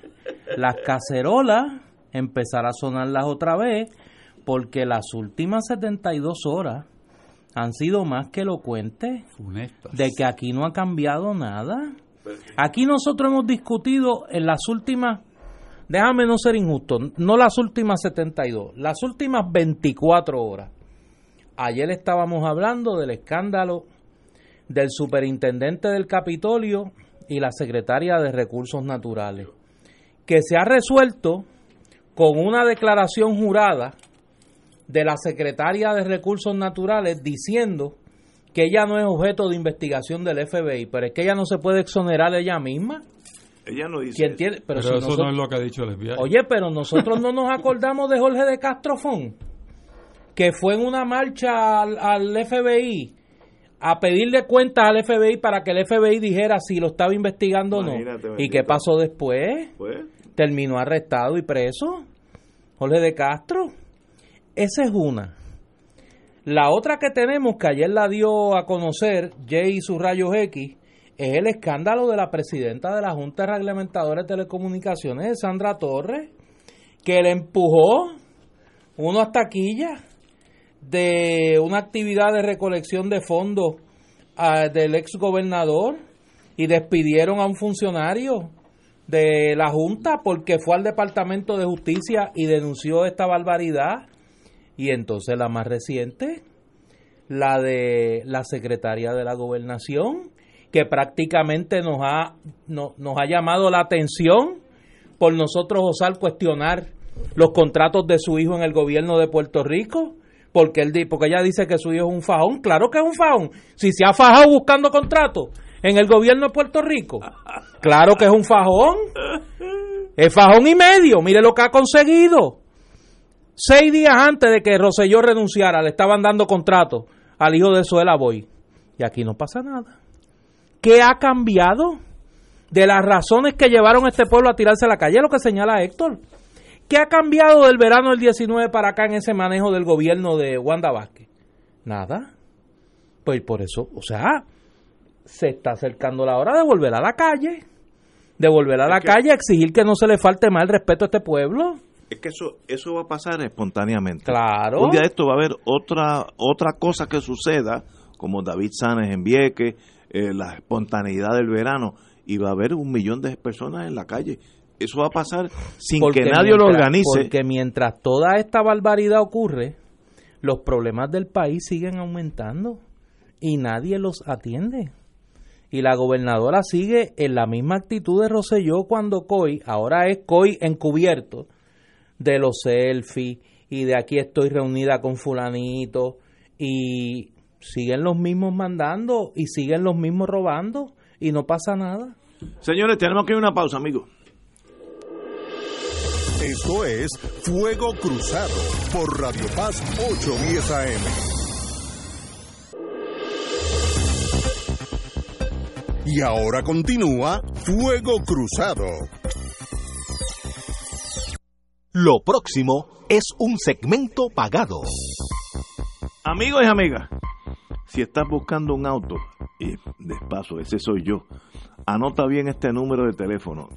Speaker 2: las cacerolas, empezar a sonarlas otra vez, porque las últimas 72 horas han sido más que elocuentes. De que aquí no ha cambiado nada. Aquí nosotros hemos discutido en las últimas, déjame no ser injusto, no las últimas 72, las últimas 24 horas. Ayer estábamos hablando del escándalo del superintendente del Capitolio y la secretaria de Recursos Naturales, que se ha resuelto con una declaración jurada de la secretaria de Recursos Naturales diciendo que ella no es objeto de investigación del FBI, pero es que ella no se puede exonerar ella misma.
Speaker 1: Ella no dice.
Speaker 2: Eso.
Speaker 3: Pero, eso no es lo que ha dicho el FBI.
Speaker 2: Oye, pero nosotros no nos acordamos de Jorge de Castrofón, que fue en una marcha al, FBI a pedirle cuentas al FBI para que el FBI dijera si lo estaba investigando o no. ¿Y qué pasó después? Terminó arrestado y preso. Jorge de Castro. Esa es una. La otra que tenemos, que ayer la dio a conocer Jay y sus rayos X, es el escándalo de la presidenta de la Junta Reglamentadora de Telecomunicaciones, Sandra Torres, que le empujó unas taquillas de una actividad de recolección de fondos ah, del ex gobernador y despidieron a un funcionario de la Junta porque fue al Departamento de Justicia y denunció esta barbaridad. Y entonces la más reciente, la de la secretaria de la gobernación, que prácticamente nos ha, nos ha llamado la atención por nosotros osar cuestionar los contratos de su hijo en el gobierno de Puerto Rico, porque él porque ella dice que su hijo es un fajón, claro que es un fajón, si se ha fajado buscando contratos en el gobierno de Puerto Rico, claro que es un fajón, es fajón y medio, mire lo que ha conseguido. Seis días antes de que Roselló renunciara, le estaban dando contrato al hijo de Suela Boy. Y aquí no pasa nada. ¿Qué ha cambiado? De las razones que llevaron a este pueblo a tirarse a la calle, lo que señala Héctor. ¿Qué ha cambiado del verano del 19 para acá en ese manejo del gobierno de Wanda Vázquez? Nada. Pues por eso, o sea, se está acercando la hora de volver a la calle. De volver a la calle a exigir que no se le falte más el respeto a este pueblo
Speaker 1: es que eso eso va a pasar espontáneamente.
Speaker 2: Claro.
Speaker 1: Un día de esto va a haber otra otra cosa que suceda, como David Sánchez en Vieques, eh, la espontaneidad del verano, y va a haber un millón de personas en la calle. Eso va a pasar sin que nadie lo organice.
Speaker 2: Porque mientras toda esta barbaridad ocurre, los problemas del país siguen aumentando y nadie los atiende. Y la gobernadora sigue en la misma actitud de Roselló cuando COI, ahora es COI encubierto, de los selfies y de aquí estoy reunida con fulanito y siguen los mismos mandando y siguen los mismos robando y no pasa nada.
Speaker 1: Señores, tenemos que ir a una pausa, amigos.
Speaker 4: Esto es Fuego Cruzado por Radio Paz 810 AM. Y ahora continúa Fuego Cruzado.
Speaker 5: Lo próximo es un segmento pagado.
Speaker 1: Amigos y amigas, si estás buscando un auto, y despacio, ese soy yo, anota bien este número de teléfono,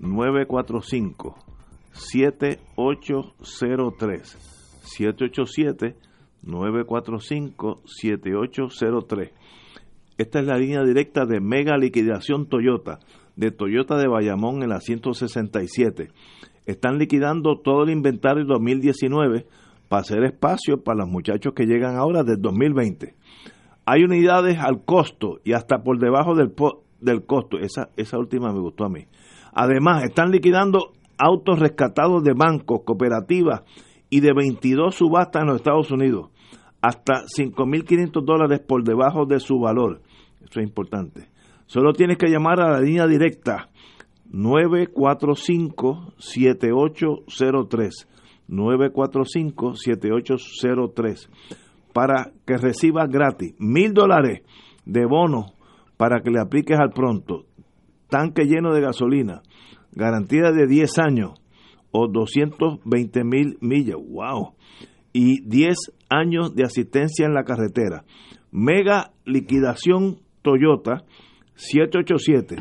Speaker 1: 787-945-7803. 945-7803. Esta es la línea directa de Mega Liquidación Toyota, de Toyota de Bayamón en la 167. Están liquidando todo el inventario 2019 para hacer espacio para los muchachos que llegan ahora del 2020. Hay unidades al costo y hasta por debajo del, del costo. Esa, esa última me gustó a mí. Además, están liquidando autos rescatados de bancos, cooperativas y de 22 subastas en los Estados Unidos. Hasta 5.500 dólares por debajo de su valor. Eso es importante. Solo tienes que llamar a la línea directa 945-7803. 945-7803 para que recibas gratis mil dólares de bono para que le apliques al pronto. Tanque lleno de gasolina, garantía de 10 años o 220 mil millas. ¡Wow! Y 10 años de asistencia en la carretera. Mega liquidación Toyota 787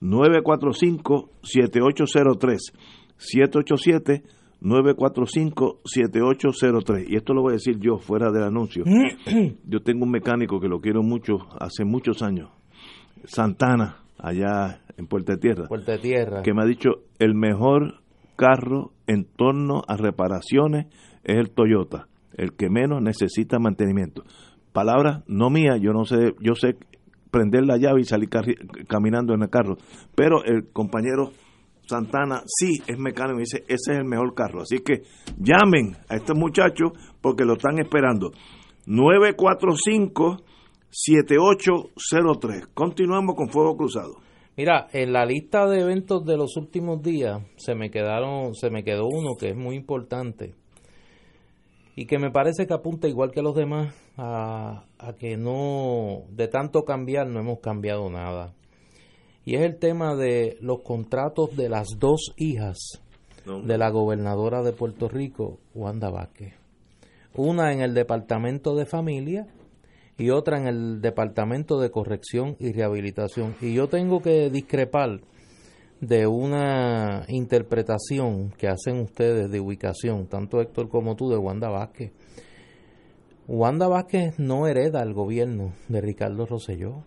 Speaker 1: 945 7803 787 945-7803. Y esto lo voy a decir yo fuera del anuncio. yo tengo un mecánico que lo quiero mucho, hace muchos años, Santana, allá en Puerta Tierra.
Speaker 2: Puerta Tierra.
Speaker 1: Que me ha dicho, el mejor carro en torno a reparaciones es el Toyota, el que menos necesita mantenimiento. Palabras no mías, yo no sé, yo sé prender la llave y salir caminando en el carro, pero el compañero Santana sí es mecánico y dice, ese es el mejor carro. Así que llamen a estos muchachos porque lo están esperando. 945-7803. Continuamos con Fuego Cruzado.
Speaker 2: Mira, en la lista de eventos de los últimos días se me quedaron, se me quedó uno que es muy importante y que me parece que apunta igual que los demás a, a que no, de tanto cambiar, no hemos cambiado nada y es el tema de los contratos de las dos hijas de la gobernadora de Puerto Rico, Wanda Vázquez. Una en el Departamento de Familia y otra en el Departamento de Corrección y Rehabilitación. Y yo tengo que discrepar de una interpretación que hacen ustedes de ubicación, tanto Héctor como tú, de Wanda Vázquez. Wanda Vázquez no hereda el gobierno de Ricardo Rosselló.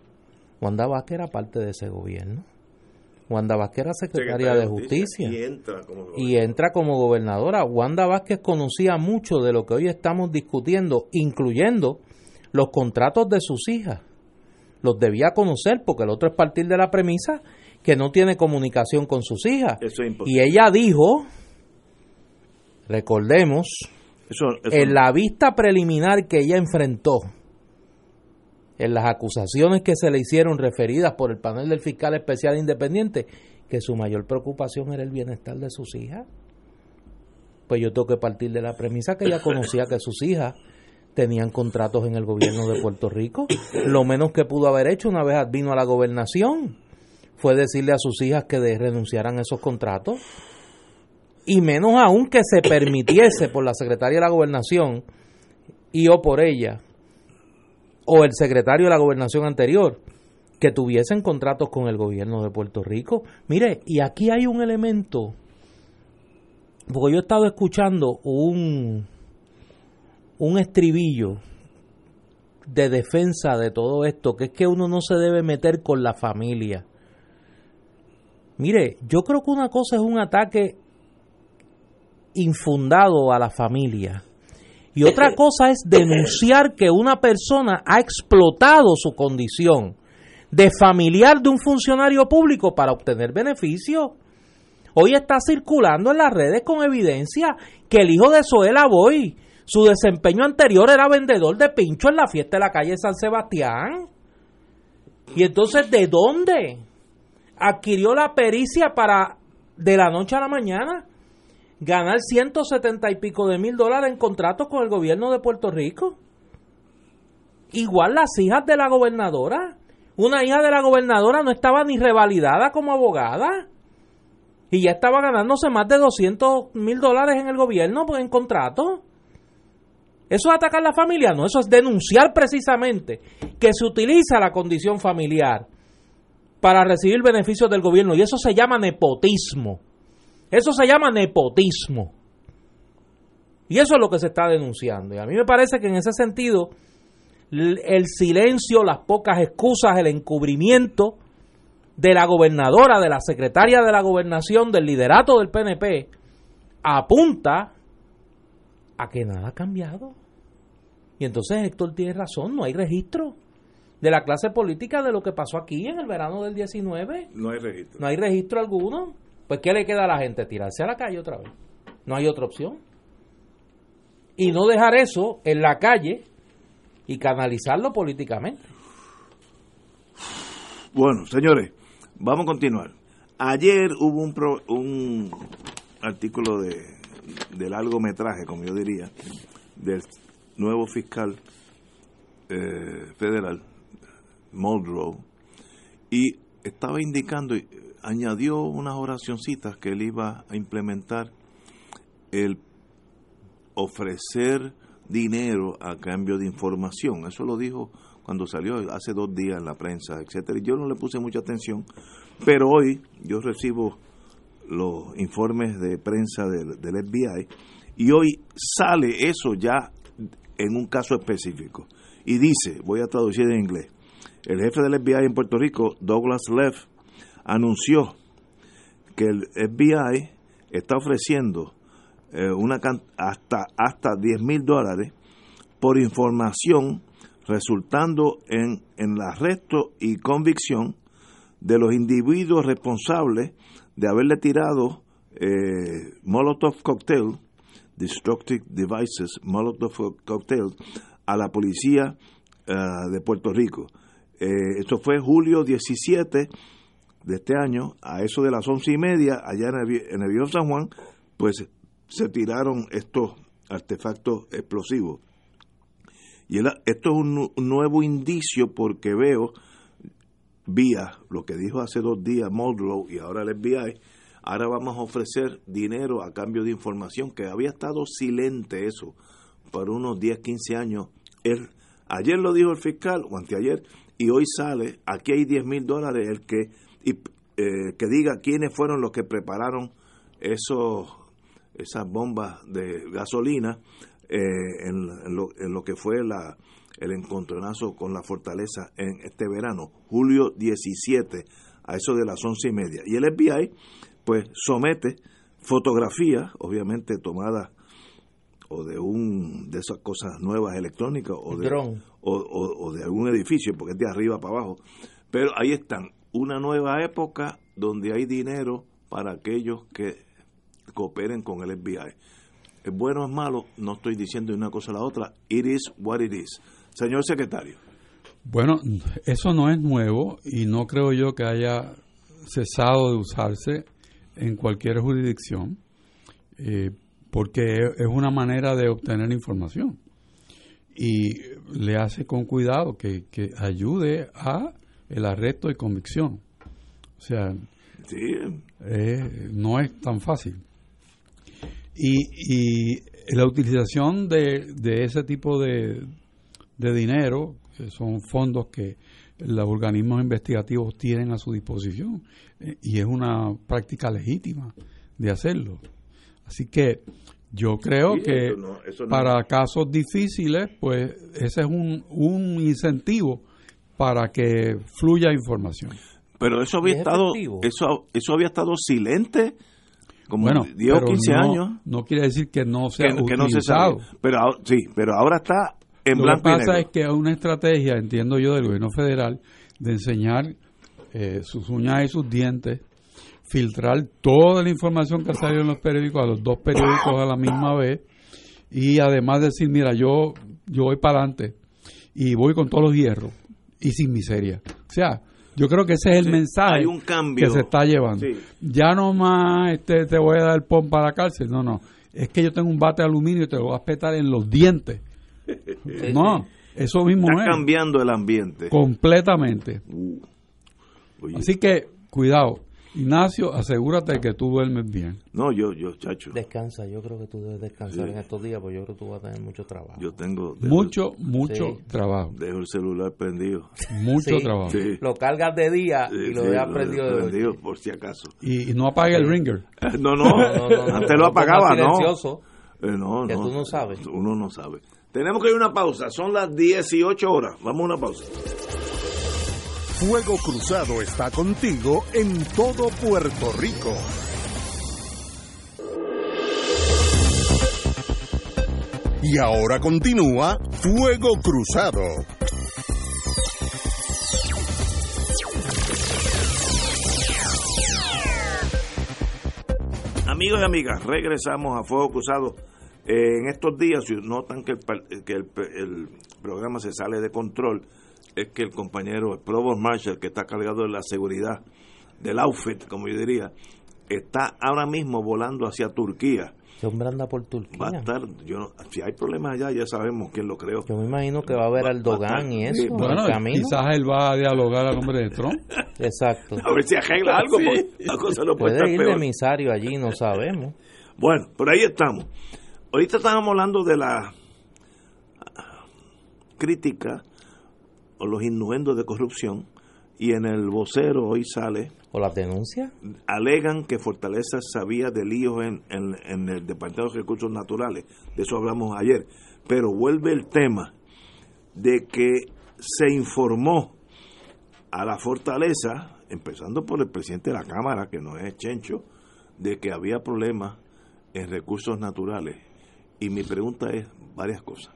Speaker 2: Wanda Vázquez era parte de ese gobierno. Wanda Vázquez era secretaria de Justicia, y, entra como gobernadora. Wanda Vázquez conocía mucho de lo que hoy estamos discutiendo, incluyendo los contratos de sus hijas. Los debía conocer porque el otro es partir de la premisa que no tiene comunicación con sus hijas. y ella dijo, recordemos, en la vista preliminar que ella enfrentó, en las acusaciones que se le hicieron referidas por el panel del fiscal especial independiente, que su mayor preocupación era el bienestar de sus hijas. Pues yo tengo que partir de la premisa que ella conocía que sus hijas tenían contratos en el gobierno de Puerto Rico. Lo menos que pudo haber hecho una vez vino a la gobernación fue decirle a sus hijas que renunciaran a esos contratos. Y menos aún que se permitiese por la secretaria de la gobernación y o por ella o el secretario de la gobernación anterior que tuviesen contratos con el gobierno de Puerto Rico. Mire, y aquí hay un elemento, porque yo he estado escuchando un, un estribillo de defensa de todo esto, que es que uno no se debe meter con la familia. Mire, yo creo que una cosa es un ataque infundado a la familia y otra cosa es denunciar que una persona ha explotado su condición de familiar de un funcionario público para obtener beneficio. Hoy está circulando en las redes con evidencia que el hijo de Zoela Boy, su desempeño anterior era vendedor de pincho en la fiesta de la calle San Sebastián. Y entonces, ¿de dónde adquirió la pericia para de la noche a la mañana? Ganar 170 y pico de mil dólares en contratos con el gobierno de Puerto Rico. Igual las hijas de la gobernadora. Una hija de la gobernadora no estaba ni revalidada como abogada. Y ya estaba ganándose más de 200 mil dólares en el gobierno en contrato. ¿Eso es atacar a la familia? No, eso es denunciar precisamente que se utiliza la condición familiar para recibir beneficios del gobierno. Y eso se llama nepotismo. Eso se llama nepotismo. Y eso es lo que se está denunciando. Y a mí me parece que en ese sentido, el silencio, las pocas excusas, el encubrimiento de la gobernadora, de la secretaria de la gobernación, del liderato del PNP, apunta a que nada ha cambiado. Y entonces Héctor tiene razón, no hay registro de la clase política de lo que pasó aquí en el verano del 19.
Speaker 1: No hay registro.
Speaker 2: No hay registro alguno. Pues ¿qué le queda a la gente? Tirarse a la calle otra vez. No hay otra opción. Y no dejar eso en la calle y canalizarlo políticamente.
Speaker 1: Bueno, señores, vamos a continuar. Ayer hubo un, un artículo de, de largometraje, como yo diría, del nuevo fiscal eh, federal, Muldrow, y estaba indicando, añadió unas oracioncitas que él iba a implementar el ofrecer dinero a cambio de información. Eso lo dijo cuando salió hace dos días en la prensa, etcétera. Y yo no le puse mucha atención, pero hoy yo recibo los informes de prensa del, del FBI y hoy sale eso ya en un caso específico. Y dice, voy a traducir en inglés, el jefe del FBI en Puerto Rico, Douglas Leff, anunció que el FBI está ofreciendo eh, una hasta hasta 10 mil dólares por información resultando en, en el arresto y convicción de los individuos responsables de haberle tirado eh, Molotov cocktail, destructive devices, Molotov cocktail, a la policía eh, de Puerto Rico. Esto fue julio 17 de este año, a eso de las once y media, allá en el, viejo San Juan, pues se tiraron estos artefactos explosivos. Y esto es un, nu- un nuevo indicio porque veo, vía lo que dijo hace dos días Muldrow y ahora el FBI, ahora vamos a ofrecer dinero a cambio de información, que había estado silente eso por unos 10, 15 años. Ayer lo dijo el fiscal, o anteayer, y hoy sale, aquí hay 10 mil dólares, el que, y, eh, que diga quiénes fueron los que prepararon esos, esas bombas de gasolina eh, en, en lo, en lo que fue la, el encontronazo con la fortaleza en este verano, julio 17, a eso de las once y media. Y el FBI, pues, somete fotografías, obviamente tomadas o de un de esas cosas nuevas electrónicas o de, o, o- o de algún edificio, porque es de arriba para abajo. Pero ahí están, una nueva época donde hay dinero para aquellos que cooperen con el FBI. Es bueno o es malo, no estoy diciendo una cosa a la otra. It is what it is. Señor secretario.
Speaker 3: Bueno, eso no es nuevo y no creo yo que haya cesado de usarse en cualquier jurisdicción, eh, porque es una manera de obtener información y le hace con cuidado que, que ayude a el arresto y convicción. O sea,
Speaker 1: Sí,
Speaker 3: eh, no es tan fácil. Y, y la utilización de, de ese tipo de, de dinero, que son fondos que los organismos investigativos tienen a su disposición, eh, y es una práctica legítima de hacerlo. Así que yo creo
Speaker 1: Sí,
Speaker 3: que
Speaker 1: eso no- eso no-
Speaker 3: para casos difíciles, pues ese es un, un incentivo para que fluya información.
Speaker 1: pero eso había
Speaker 2: ¿Y es
Speaker 1: estado eso eso había estado silente como
Speaker 3: bueno,
Speaker 1: 10 o
Speaker 3: pero
Speaker 1: 15
Speaker 3: no,
Speaker 1: años
Speaker 3: No quiere decir que no sea
Speaker 1: que, que no se
Speaker 3: utilizado.
Speaker 1: sabía. Pero ahora- sí, pero ahora está en
Speaker 3: Lo que
Speaker 1: blanco y
Speaker 3: pasa
Speaker 1: negro.
Speaker 3: es que hay una estrategia, entiendo yo, del gobierno federal de enseñar eh, sus uñas y sus dientes, filtrar toda la información que ha salido en los periódicos a los dos periódicos a la misma vez y además decir, mira, yo, yo voy para adelante y voy con todos los hierros y sin miseria. O sea, yo creo que ese es el
Speaker 1: Sí,
Speaker 3: mensaje
Speaker 1: hay un cambio.
Speaker 3: que se está llevando.
Speaker 1: Sí.
Speaker 3: Ya no más este, te voy a dar pon para la cárcel, no, no. Es que yo tengo un bate de aluminio y te lo voy a espetar en los dientes. No, eso mismo
Speaker 1: Está
Speaker 3: es.
Speaker 1: cambiando el ambiente.
Speaker 3: Completamente.
Speaker 1: Uh,
Speaker 3: Así que, cuidado. Ignacio, asegúrate de que tú duermes bien.
Speaker 1: no, yo, yo, chacho,
Speaker 2: Descansa, yo creo que tú debes descansar
Speaker 1: Sí.
Speaker 2: en estos días, porque yo creo que tú vas a tener mucho trabajo.
Speaker 1: yo tengo dejo,
Speaker 3: Mucho, mucho
Speaker 2: Sí.
Speaker 3: trabajo.
Speaker 1: dejo el celular prendido.
Speaker 3: Mucho
Speaker 2: Sí.
Speaker 3: trabajo.
Speaker 1: Sí.
Speaker 2: Lo cargas de día
Speaker 1: Sí,
Speaker 2: y lo
Speaker 1: sí,
Speaker 2: dejas prendido de
Speaker 1: prendido, por si acaso.
Speaker 3: Y, y no apague el ringer.
Speaker 1: No, no,
Speaker 2: No, no, no,
Speaker 1: antes
Speaker 2: no,
Speaker 1: lo apagaba, no.
Speaker 2: silencioso.
Speaker 1: Eh, no,
Speaker 2: Que
Speaker 1: no,
Speaker 2: tú no sabes.
Speaker 1: Uno no sabe. Tenemos que ir a una pausa. Son las 18 horas. Vamos a una pausa.
Speaker 4: Fuego Cruzado está contigo en todo Puerto Rico. Y ahora continúa Fuego Cruzado.
Speaker 1: Amigos y amigas, regresamos a Fuego Cruzado. Eh, en estos días, si notan que, el, que el programa se sale de control, es que el compañero, el Provost Marshall, que está cargado de la seguridad del outfit, como yo diría, está ahora mismo volando hacia Turquía.
Speaker 2: Ese hombre anda por Turquía.
Speaker 1: Va a estar, yo no- si hay problemas allá, ya sabemos quién lo creó.
Speaker 2: Yo me imagino que va a haber
Speaker 1: Va-
Speaker 2: al Dogan
Speaker 1: va-
Speaker 2: y
Speaker 1: sí,
Speaker 2: eso,
Speaker 3: Bueno,
Speaker 2: en el camino.
Speaker 3: quizás él va a dialogar a nombre de Trump.
Speaker 2: Exacto.
Speaker 1: A ver si arregla algo, porque la cosa no puede,
Speaker 2: Puede
Speaker 1: estar
Speaker 2: ir de
Speaker 1: peor.
Speaker 2: emisario allí, no sabemos.
Speaker 1: Bueno, por ahí estamos. Ahorita estábamos hablando de la crítica los innuendos de corrupción y en el vocero hoy sale,
Speaker 2: ¿O las denuncias?
Speaker 1: alegan que Fortaleza sabía de líos en, en- en el Departamento de Recursos Naturales, de eso hablamos ayer, pero vuelve el tema de que se informó a la Fortaleza, empezando por el presidente de la Cámara, que no es Chencho, de que había problemas en recursos naturales. Y mi pregunta es varias cosas.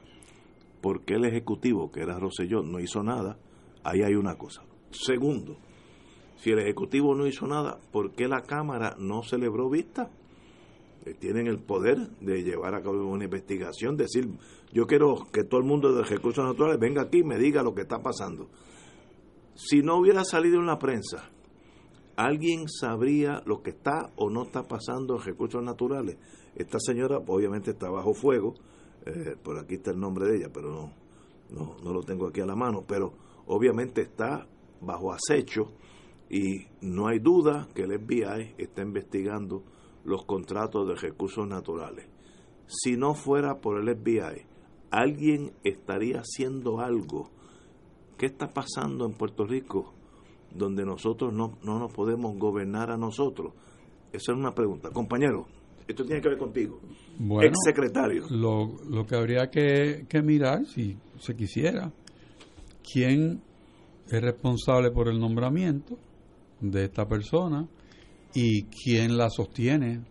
Speaker 1: ¿Por qué el Ejecutivo, que era Rosselló, no hizo nada? Ahí hay una cosa. Segundo, si el Ejecutivo no hizo nada, ¿por qué la Cámara no celebró vista? Eh, Tienen el poder de llevar a cabo una investigación, decir, yo quiero que todo el mundo de recursos naturales venga aquí y me diga lo que está pasando. Si no hubiera salido en la prensa, ¿alguien sabría lo que está o no está pasando en recursos naturales? Esta señora obviamente está bajo fuego, eh, por aquí está el nombre de ella, pero no, no, no lo tengo aquí a la mano, pero obviamente está bajo acecho y no hay duda que el FBI está investigando los contratos de recursos naturales. Si no fuera por el FBI, alguien estaría haciendo algo. ¿Qué está pasando en Puerto Rico donde nosotros no, no nos podemos gobernar a nosotros? Esa es una pregunta. Compañero, esto tiene que ver contigo.
Speaker 3: Bueno,
Speaker 1: Ex secretario.
Speaker 3: lo, lo que habría que, que mirar, si se quisiera, quién es responsable por el nombramiento de esta persona y quién la sostiene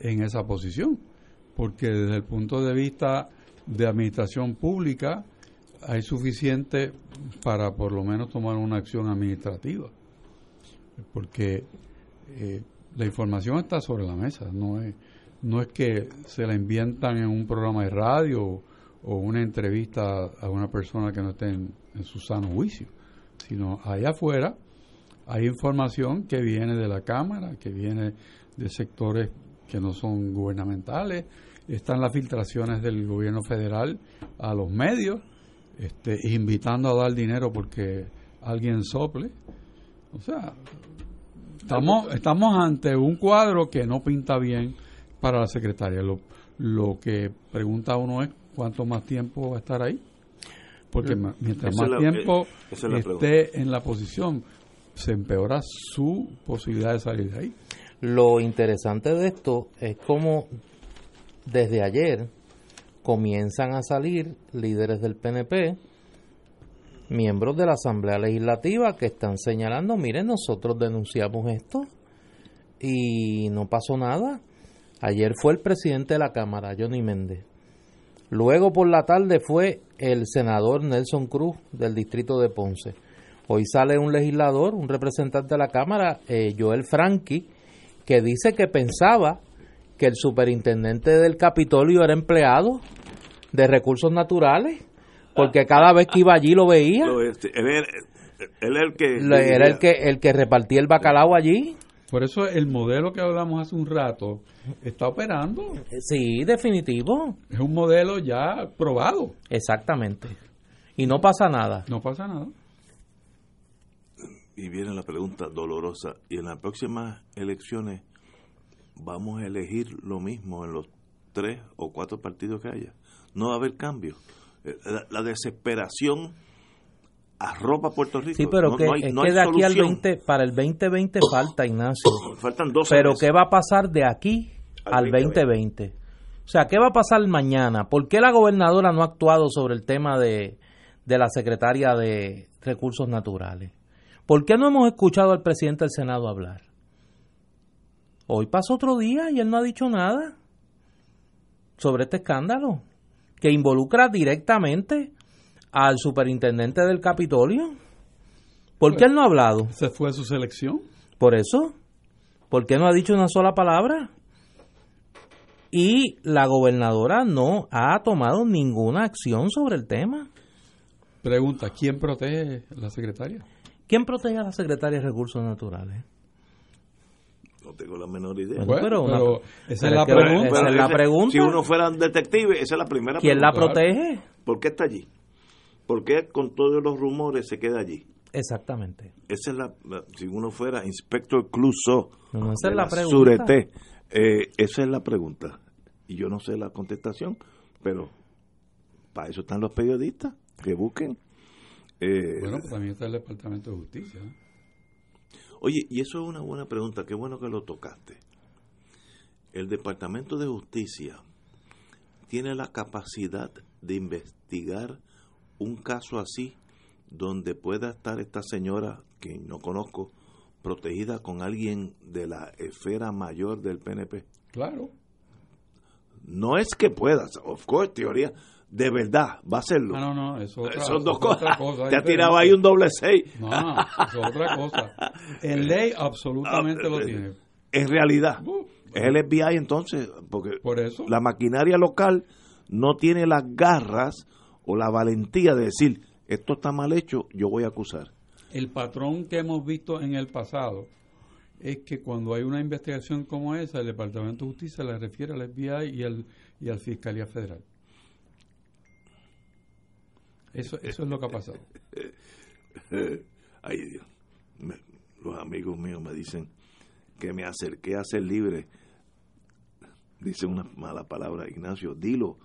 Speaker 3: en esa posición. Porque desde el punto de vista de administración pública hay suficiente para por lo menos tomar una acción administrativa. Porque eh, la información está sobre la mesa, no es, no es que se la inventan en un programa de radio o, una entrevista a una persona que no esté en, en su sano juicio, sino allá afuera hay información que viene de la Cámara, que viene de sectores que no son gubernamentales, están las filtraciones del gobierno federal a los medios, este, invitando a dar dinero porque alguien sople. O sea, estamos, estamos ante un cuadro que no pinta bien para la secretaria. Lo, lo que pregunta uno es cuánto más tiempo va a estar ahí. Porque mientras
Speaker 1: Esa
Speaker 3: más
Speaker 1: la-
Speaker 3: tiempo
Speaker 1: eh, es
Speaker 3: esté en la posición, se empeora su posibilidad de salir de ahí.
Speaker 2: Lo interesante de esto es como desde ayer comienzan a salir líderes del PNP, miembros de la Asamblea Legislativa que están señalando, miren, nosotros denunciamos esto y no pasó nada. Ayer fue el presidente de la Cámara, Johnny Méndez. Luego por la tarde fue el senador Nelson Cruz del distrito de Ponce. Hoy sale un legislador, un representante de la Cámara, eh, Joel Franqui, que dice que pensaba que el superintendente del Capitolio era empleado de recursos naturales, porque cada vez que iba allí lo veía.
Speaker 1: Este, él, Era el que,
Speaker 2: el que repartía el bacalao allí.
Speaker 3: Por eso el modelo que hablamos hace un rato está operando.
Speaker 2: Sí, definitivo.
Speaker 3: Es un modelo ya probado.
Speaker 2: Exactamente. Y no pasa nada.
Speaker 3: No pasa nada.
Speaker 1: Y viene la pregunta dolorosa. ¿Y en las próximas elecciones vamos a elegir lo mismo en los tres o cuatro partidos que haya? No va a haber cambio. Eh, La, la desesperación arropa Puerto Rico.
Speaker 2: Sí, pero
Speaker 1: No-
Speaker 2: que,
Speaker 1: no hay-
Speaker 2: es
Speaker 1: no
Speaker 2: que de aquí al
Speaker 1: solución.
Speaker 2: 20, para el 2020 falta, Ignacio.
Speaker 1: Faltan dos
Speaker 2: Pero
Speaker 1: meses.
Speaker 2: ¿qué va a pasar de aquí
Speaker 1: Al
Speaker 2: al 2020? O sea, ¿qué va a pasar mañana? ¿Por qué la gobernadora no ha actuado sobre el tema de, de la secretaria de Recursos Naturales? ¿Por qué no hemos escuchado al presidente del Senado hablar? Hoy pasó otro día y él no ha dicho nada sobre este escándalo que involucra directamente al superintendente del Capitolio. ¿Por qué él no ha hablado?
Speaker 3: ¿Se fue su selección?
Speaker 2: Por eso. ¿Por qué no ha dicho una sola palabra? Y la gobernadora no ha tomado ninguna acción sobre el tema.
Speaker 3: Pregunta, ¿quién protege a la secretaria?
Speaker 2: ¿Quién protege a la secretaria de Recursos Naturales?
Speaker 1: No tengo la menor idea.
Speaker 3: Bueno,
Speaker 2: pero una-
Speaker 3: pero esa es la
Speaker 2: que-
Speaker 3: pregunta.
Speaker 2: esa es la
Speaker 1: ese-
Speaker 2: pregunta.
Speaker 1: Si uno fuera un detective, esa es la primera
Speaker 2: ¿Quién la
Speaker 1: pregunta.
Speaker 2: protege?
Speaker 1: ¿Por qué está allí? ¿Por qué con todos los rumores se queda allí?
Speaker 2: Exactamente.
Speaker 1: Esa es la, si uno fuera inspector Clouseau
Speaker 2: No, no, esa
Speaker 1: de
Speaker 2: es la pregunta.
Speaker 1: Eh, esa es la pregunta. Y yo no sé la contestación, pero para eso están los periodistas, que busquen. Eh,
Speaker 3: Bueno, pues también está el Departamento de Justicia. ¿no?
Speaker 1: Oye, y eso es una buena pregunta, qué bueno que lo tocaste. El Departamento de Justicia tiene la capacidad de investigar un caso así donde pueda estar esta señora, que no conozco, protegida con alguien de la esfera mayor del PNP.
Speaker 3: Claro.
Speaker 1: No es que puedas, of course, teoría, de verdad, va a hacerlo.
Speaker 3: Ah, no, no, eso es otra,
Speaker 1: Son dos
Speaker 3: otra
Speaker 1: cosas.
Speaker 3: cosa
Speaker 1: Te ha tirado ahí un doble seis.
Speaker 3: No, no, eso es otra cosa. En ley absolutamente lo tiene.
Speaker 1: En realidad,
Speaker 3: Uh,
Speaker 1: es el FBI entonces, porque
Speaker 3: Por eso.
Speaker 1: la maquinaria local no tiene las garras o la valentía de decir, esto está mal hecho, yo voy a acusar.
Speaker 3: El patrón que hemos visto en el pasado es que cuando hay una investigación como esa, el Departamento de Justicia le refiere al FBI y al, y al Fiscalía Federal. Eso, eso es lo que ha pasado.
Speaker 1: Ay Dios, Me- los amigos míos me dicen que me acerqué a ser libre. Dice una mala palabra, Ignacio, dilo.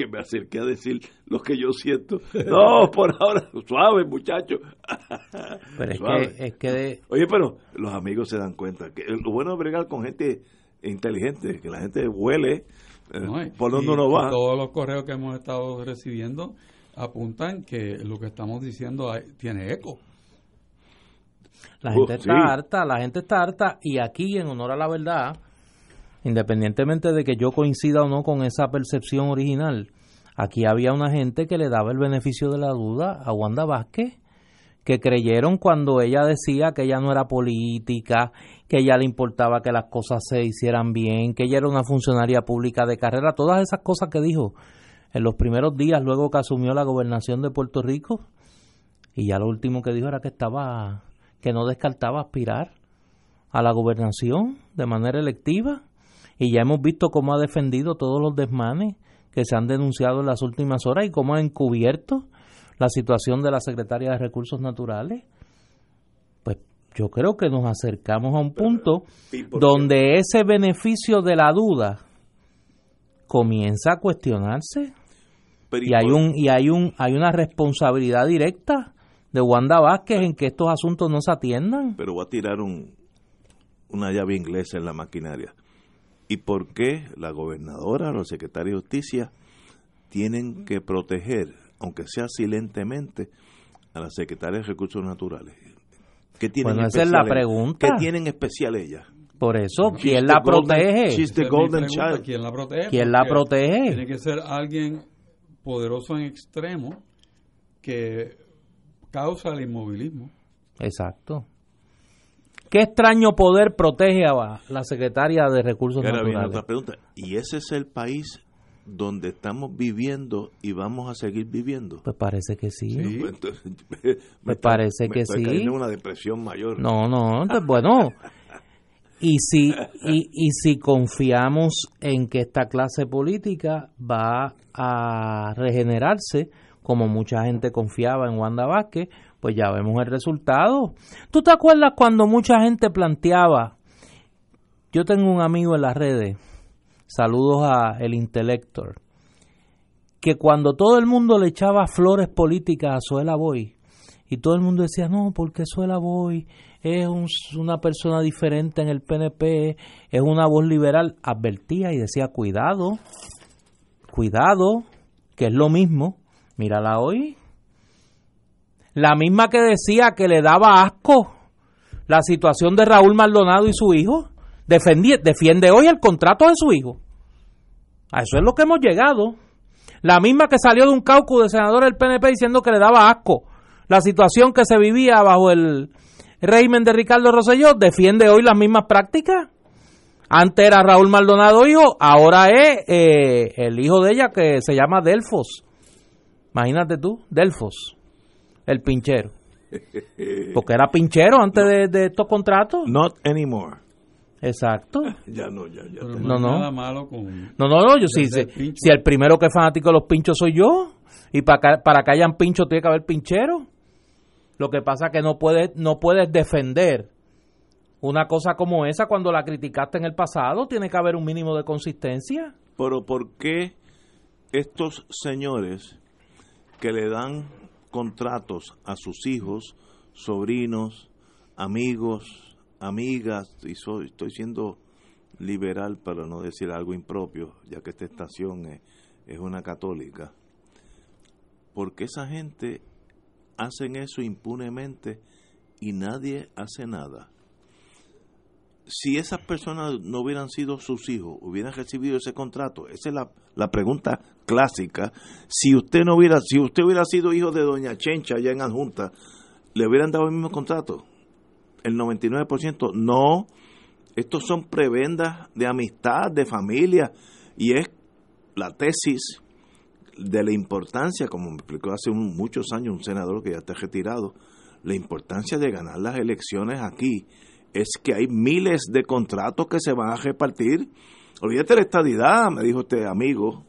Speaker 1: Que me acerqué a decir lo que yo siento. No, por ahora, suave, muchacho.
Speaker 2: Pero es que, es que de-
Speaker 1: Oye, pero los amigos se dan cuenta que lo bueno es bregar con gente inteligente, que la gente huele eh, por donde
Speaker 3: y-
Speaker 1: uno va.
Speaker 3: todos los correos que hemos estado recibiendo apuntan que lo que estamos diciendo hay- tiene eco.
Speaker 2: la
Speaker 1: Uh,
Speaker 2: gente está
Speaker 1: sí.
Speaker 2: harta, la gente está harta y aquí en honor a la verdad, independientemente de que yo coincida o no con esa percepción original, aquí había una gente que le daba el beneficio de la duda a Wanda Vázquez, que creyeron cuando ella decía que ella no era política, que ella le importaba que las cosas se hicieran bien, que ella era una funcionaria pública de carrera, todas esas cosas que dijo en los primeros días luego que asumió la gobernación de Puerto Rico, y ya lo último que dijo era que estaba que no descartaba aspirar a la gobernación de manera electiva y ya hemos visto cómo ha defendido todos los desmanes que se han denunciado en las últimas horas y cómo ha encubierto la situación de la secretaria de Recursos Naturales. Pues yo creo que nos acercamos a un punto donde ese beneficio de la duda comienza a cuestionarse y hay un y hay un hay una responsabilidad directa de Wanda Vázquez en que estos asuntos no se atiendan.
Speaker 1: pero voy a tirar un, una llave inglesa en la maquinaria. ¿Y por qué la gobernadora o el secretario de Justicia tienen que proteger, aunque sea silentemente, a la secretaria de Recursos Naturales? ¿Qué tienen
Speaker 2: Bueno, esa es la
Speaker 1: especial ella?
Speaker 2: pregunta.
Speaker 1: ¿Qué tienen especial ella?
Speaker 2: Por eso, ¿quién
Speaker 1: the
Speaker 2: la protege?
Speaker 3: ¿Quién la protege?
Speaker 2: ¿Quién la protege?
Speaker 3: Tiene que ser alguien poderoso en extremo que causa el inmovilismo.
Speaker 2: Exacto. ¿Qué extraño poder protege a la secretaria de Recursos
Speaker 1: ahora viene
Speaker 2: Naturales?
Speaker 1: otra pregunta. ¿Y ese es el país donde estamos viviendo y vamos a seguir viviendo?
Speaker 2: Pues parece que sí.
Speaker 3: Sí.
Speaker 1: Pues entonces,
Speaker 2: Me parece
Speaker 1: me
Speaker 2: que
Speaker 1: estoy
Speaker 2: sí.
Speaker 1: una depresión mayor.
Speaker 2: No, no, entonces, bueno. Y si, y, y si confiamos en que esta clase política va a regenerarse, como mucha gente confiaba en Wanda Vázquez, pues ya vemos el resultado. ¿Tú te acuerdas cuando mucha gente planteaba? Yo tengo un amigo en las redes, saludos a el Intelector, que cuando todo el mundo le echaba flores políticas a Suela Boy, y todo el mundo decía, no, porque Suela Boy es un- una persona diferente en el PNP, es una voz liberal, advertía y decía, cuidado, cuidado, que es lo mismo. Mírala hoy. La misma que decía que le daba asco la situación de Raúl Maldonado y su hijo, defiende hoy el contrato de su hijo. A eso es lo que hemos llegado. La misma que salió de un caucus de senadores del PNP diciendo que le daba asco la situación que se vivía bajo el régimen de Ricardo Rosselló, defiende hoy las mismas prácticas. Antes era Raúl Maldonado hijo, ahora es eh, el hijo de ella que se llama Delfos. Imagínate tú, Delfos, el pinchero. Porque era pinchero antes de, de estos contratos.
Speaker 1: Not anymore.
Speaker 2: Exacto.
Speaker 1: Ya no, ya, ya.
Speaker 3: Pero
Speaker 2: No,
Speaker 3: no,
Speaker 2: no.
Speaker 3: nada malo con...
Speaker 2: No, no, no, yo sí,
Speaker 3: pincho.
Speaker 2: si el primero que es fanático de los pinchos soy yo, y para que, para que hayan pinchos tiene que haber pinchero. Lo que pasa es que no puedes, no puedes defender una cosa como esa cuando la criticaste en el pasado, tiene que haber un mínimo de consistencia.
Speaker 1: Pero ¿por qué estos señores que le dan contratos a sus hijos, sobrinos, amigos, amigas, y soy, estoy siendo liberal para no decir algo impropio, ya que esta estación es, es una católica, porque esa gente hacen eso impunemente y nadie hace nada si esas personas no hubieran sido sus hijos, hubieran recibido ese contrato, esa es la, la pregunta clásica. Si usted no hubiera, si usted hubiera sido hijo de doña Chencha allá en Adjunta, ¿le hubieran dado el mismo contrato? El 99%. No, estos son prebendas de amistad, de familia, y es la tesis de la importancia, como me explicó hace muchos años un senador que ya está retirado, la importancia de ganar las elecciones aquí es que hay miles de contratos que se van a repartir. Olvídate la estadidad, me dijo este amigo,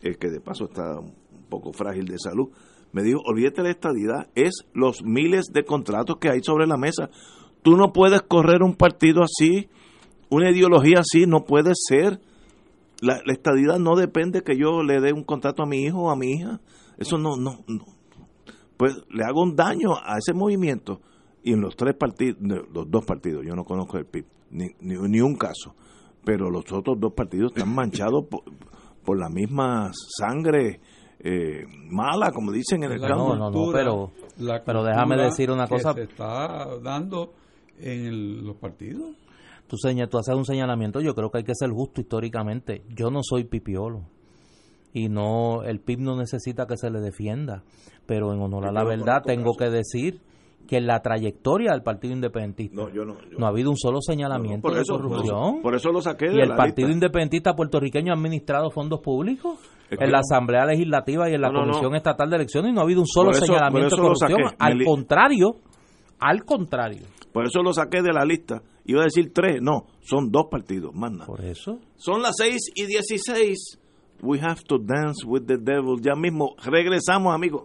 Speaker 1: el que de paso está un poco frágil de salud, me dijo, olvídate la estadidad, es los miles de contratos que hay sobre la mesa. Tú no puedes correr un partido así, una ideología así, no puede ser. La, la estadidad no depende que yo le dé un contrato a mi hijo o a mi hija. Eso no, no, no. Pues le hago un daño a ese movimiento. Y en los tres partidos, los dos partidos, yo no conozco el PIB, ni, ni, ni un caso, pero los otros dos partidos están manchados por, por la misma sangre eh, mala, como dicen en el
Speaker 3: la
Speaker 1: campo.
Speaker 2: no, no,
Speaker 3: cultura-
Speaker 2: pero-
Speaker 3: la
Speaker 2: pero déjame decir una
Speaker 3: que
Speaker 2: cosa.
Speaker 3: se está dando en el- los partidos.
Speaker 2: Tú, seña- tú haces un señalamiento, yo creo que hay que ser justo históricamente. Yo no soy pipiolo. Y no, el PIB no necesita que se le defienda. Pero en honor a la
Speaker 1: no
Speaker 2: verdad tengo que decir que en la trayectoria del Partido Independentista
Speaker 1: No, yo no. yo-
Speaker 2: no ha habido un solo señalamiento de
Speaker 1: eso,
Speaker 2: corrupción.
Speaker 1: por eso lo saqué de
Speaker 2: y el
Speaker 1: la
Speaker 2: Partido
Speaker 1: lista.
Speaker 2: Independentista puertorriqueño ha administrado fondos públicos
Speaker 1: Es
Speaker 2: en la Asamblea Legislativa y en la. Comisión Estatal de Elecciones y no ha habido un solo
Speaker 1: eso-
Speaker 2: señalamiento de corrupción. Al contrario, al contrario.
Speaker 1: Por eso lo saqué de la lista. Iba a decir tres, no, son dos partidos, más nada.
Speaker 2: Por eso.
Speaker 1: Son las 6 y 16. We have to dance with the devil. Ya mismo regresamos, amigos.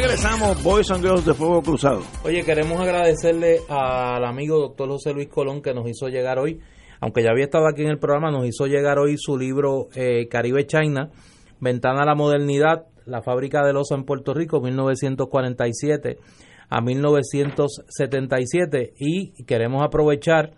Speaker 1: Regresamos, Boys and Girls de Fuego Cruzado.
Speaker 2: Oye, queremos agradecerle al amigo doctor José Luis Colón que nos hizo llegar hoy, aunque ya había estado aquí en el programa, nos hizo llegar hoy su libro eh, Caribe China, Ventana a la Modernidad, la fábrica del oso en Puerto Rico, 1947 a 1977. Y queremos aprovechar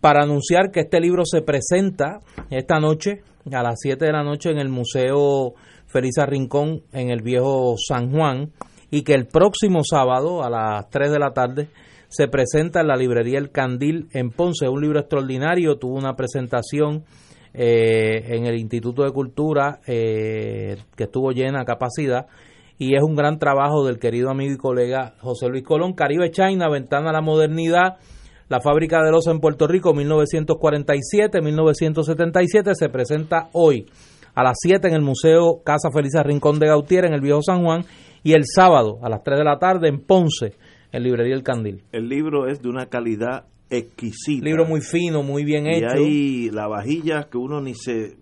Speaker 2: para anunciar que este libro se presenta esta noche a las 7 de la noche en el Museo Felisa Rincón en el viejo San Juan y que el próximo sábado a las 3 de la tarde se presenta en la librería El Candil en Ponce, un libro extraordinario, tuvo una presentación eh, en el Instituto de Cultura eh, que estuvo llena a capacidad y es un gran trabajo del querido amigo y colega José Luis Colón, Caribe China, Ventana a la Modernidad, la fábrica del oso en Puerto Rico, 1947-1977, se presenta hoy a las 7 en el Museo Casa Felisa Rincón de Gautier, en el Viejo San Juan, y el sábado a las 3 de la tarde en Ponce, en Librería El Candil.
Speaker 1: El libro es de una calidad exquisita.
Speaker 2: Libro muy fino, muy bien
Speaker 1: y
Speaker 2: hecho.
Speaker 1: hay la vajilla que uno ni se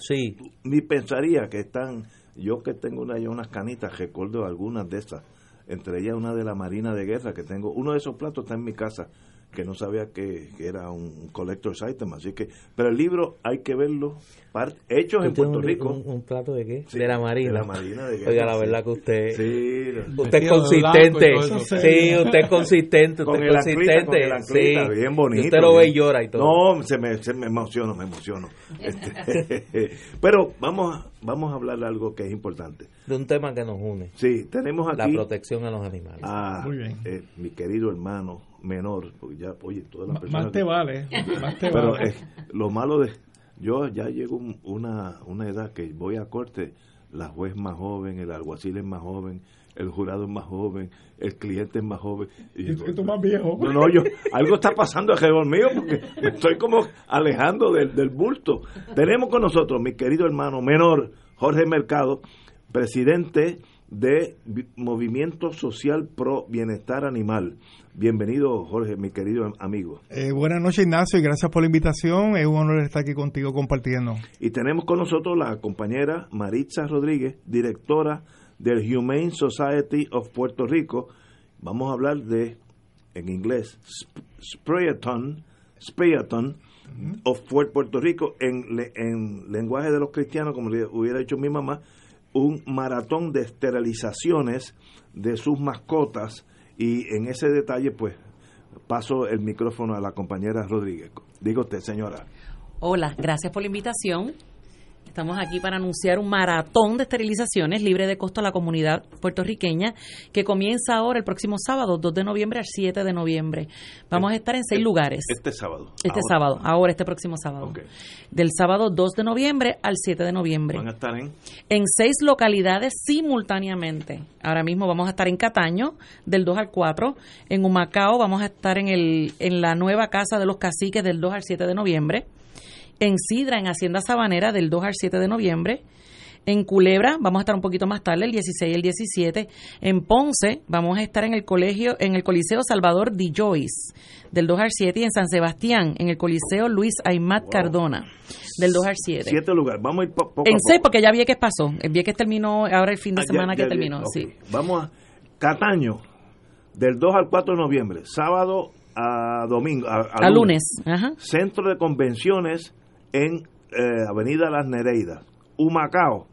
Speaker 2: Sí,
Speaker 1: ni pensaría que están yo que tengo una, unas canitas recuerdo algunas de esas entre ellas una de la Marina de Guerra que tengo uno de esos platos está en mi casa que no sabía que, que era un collector's item así que pero el libro hay que verlo hechos en
Speaker 2: ¿Usted tiene
Speaker 1: Puerto
Speaker 2: un,
Speaker 1: Rico
Speaker 2: un- un plato de qué?
Speaker 1: Sí,
Speaker 2: de la Marina.
Speaker 1: de la Marina de
Speaker 2: Oiga, la verdad que usted...
Speaker 1: sí
Speaker 2: Usted es consistente. Sí, usted es consistente.
Speaker 1: con
Speaker 2: Usted
Speaker 1: el
Speaker 2: es
Speaker 1: anclita, con
Speaker 2: consistente.
Speaker 1: el anclita,
Speaker 2: sí.
Speaker 1: bien bonito.
Speaker 2: Y usted lo ve y llora y todo.
Speaker 1: No, se me, se me emociono, me emociono. Este, pero vamos a, vamos a hablar de algo que es importante.
Speaker 2: De un tema que nos une.
Speaker 1: Sí, tenemos
Speaker 2: La
Speaker 1: aquí
Speaker 2: protección a los animales.
Speaker 1: a
Speaker 6: Muy bien.
Speaker 1: eh, mi querido hermano menor, porque ya, oye, todas las personas...
Speaker 6: Más te vale, más te
Speaker 1: Pero
Speaker 6: vale.
Speaker 1: eh, lo malo de... Yo ya llego un- una, una edad que voy a corte, la juez más joven, el alguacil es más joven, el jurado es más joven, el cliente es más joven. Y digo,
Speaker 6: tú- más viejo.
Speaker 1: no, no, yo, algo está pasando alrededor mío porque me estoy como alejando del, del bulto. Tenemos con nosotros mi querido hermano menor, Jorge Mercado, presidente de Vi- Movimiento Social Pro Bienestar Animal. Bienvenido, Jorge, mi querido am- amigo.
Speaker 6: Eh, buenas noches, Ignacio, y gracias por la invitación. Es un honor estar aquí contigo compartiendo.
Speaker 1: Y tenemos con nosotros la compañera Maritza Rodríguez, directora del Humane Society of Puerto Rico. Vamos a hablar de, en inglés, Sp- Sprayathon, Sprayathon of Puer- Puerto Rico, en, le- en lenguaje de los cristianos, como le hubiera dicho mi mamá, un maratón de esterilizaciones de sus mascotas. Y en ese detalle, pues, paso el micrófono a la compañera Rodríguez. Diga usted, señora.
Speaker 7: Hola, gracias por la invitación. Estamos aquí para anunciar un maratón de esterilizaciones libre de costo a la comunidad puertorriqueña que comienza ahora el próximo sábado, 2 de noviembre al 7 de noviembre. Vamos a estar en seis lugares.
Speaker 1: Este sábado.
Speaker 7: Este
Speaker 1: Ahora.
Speaker 7: sábado, ahora este próximo sábado. Del sábado 2 de noviembre al 7 de noviembre.
Speaker 1: Van a estar en
Speaker 7: En seis localidades simultáneamente. Ahora mismo vamos a estar en Cataño, del 2 al 4. En Humacao vamos a estar en, el, en la nueva Casa de los Caciques, del 2 al 7 de noviembre. En Sidra, en Hacienda Sabanera, del 2 al 7 de noviembre. En Culebra vamos a estar un poquito más tarde, el 16 y el 17. En Ponce vamos a estar en el colegio, en el Coliseo Salvador Di Joyce, del 2 al 7. Y en San Sebastián, en el Coliseo Luis Aymat Cardona, del 2 al 7.
Speaker 1: siete lugares. Vamos a ir po- poco
Speaker 7: En
Speaker 1: a
Speaker 7: seis, porque ya Vieques pasó. El Vieques terminó ahora el fin de
Speaker 1: Ah, ya-
Speaker 7: semana que
Speaker 1: ya-
Speaker 7: terminó. Sí.
Speaker 1: Vamos a Cataño, del 2 al 4 de noviembre, sábado a domingo. A, a
Speaker 7: A lunes. Ajá.
Speaker 1: Centro de Convenciones en eh, Avenida Las Nereidas. Humacao,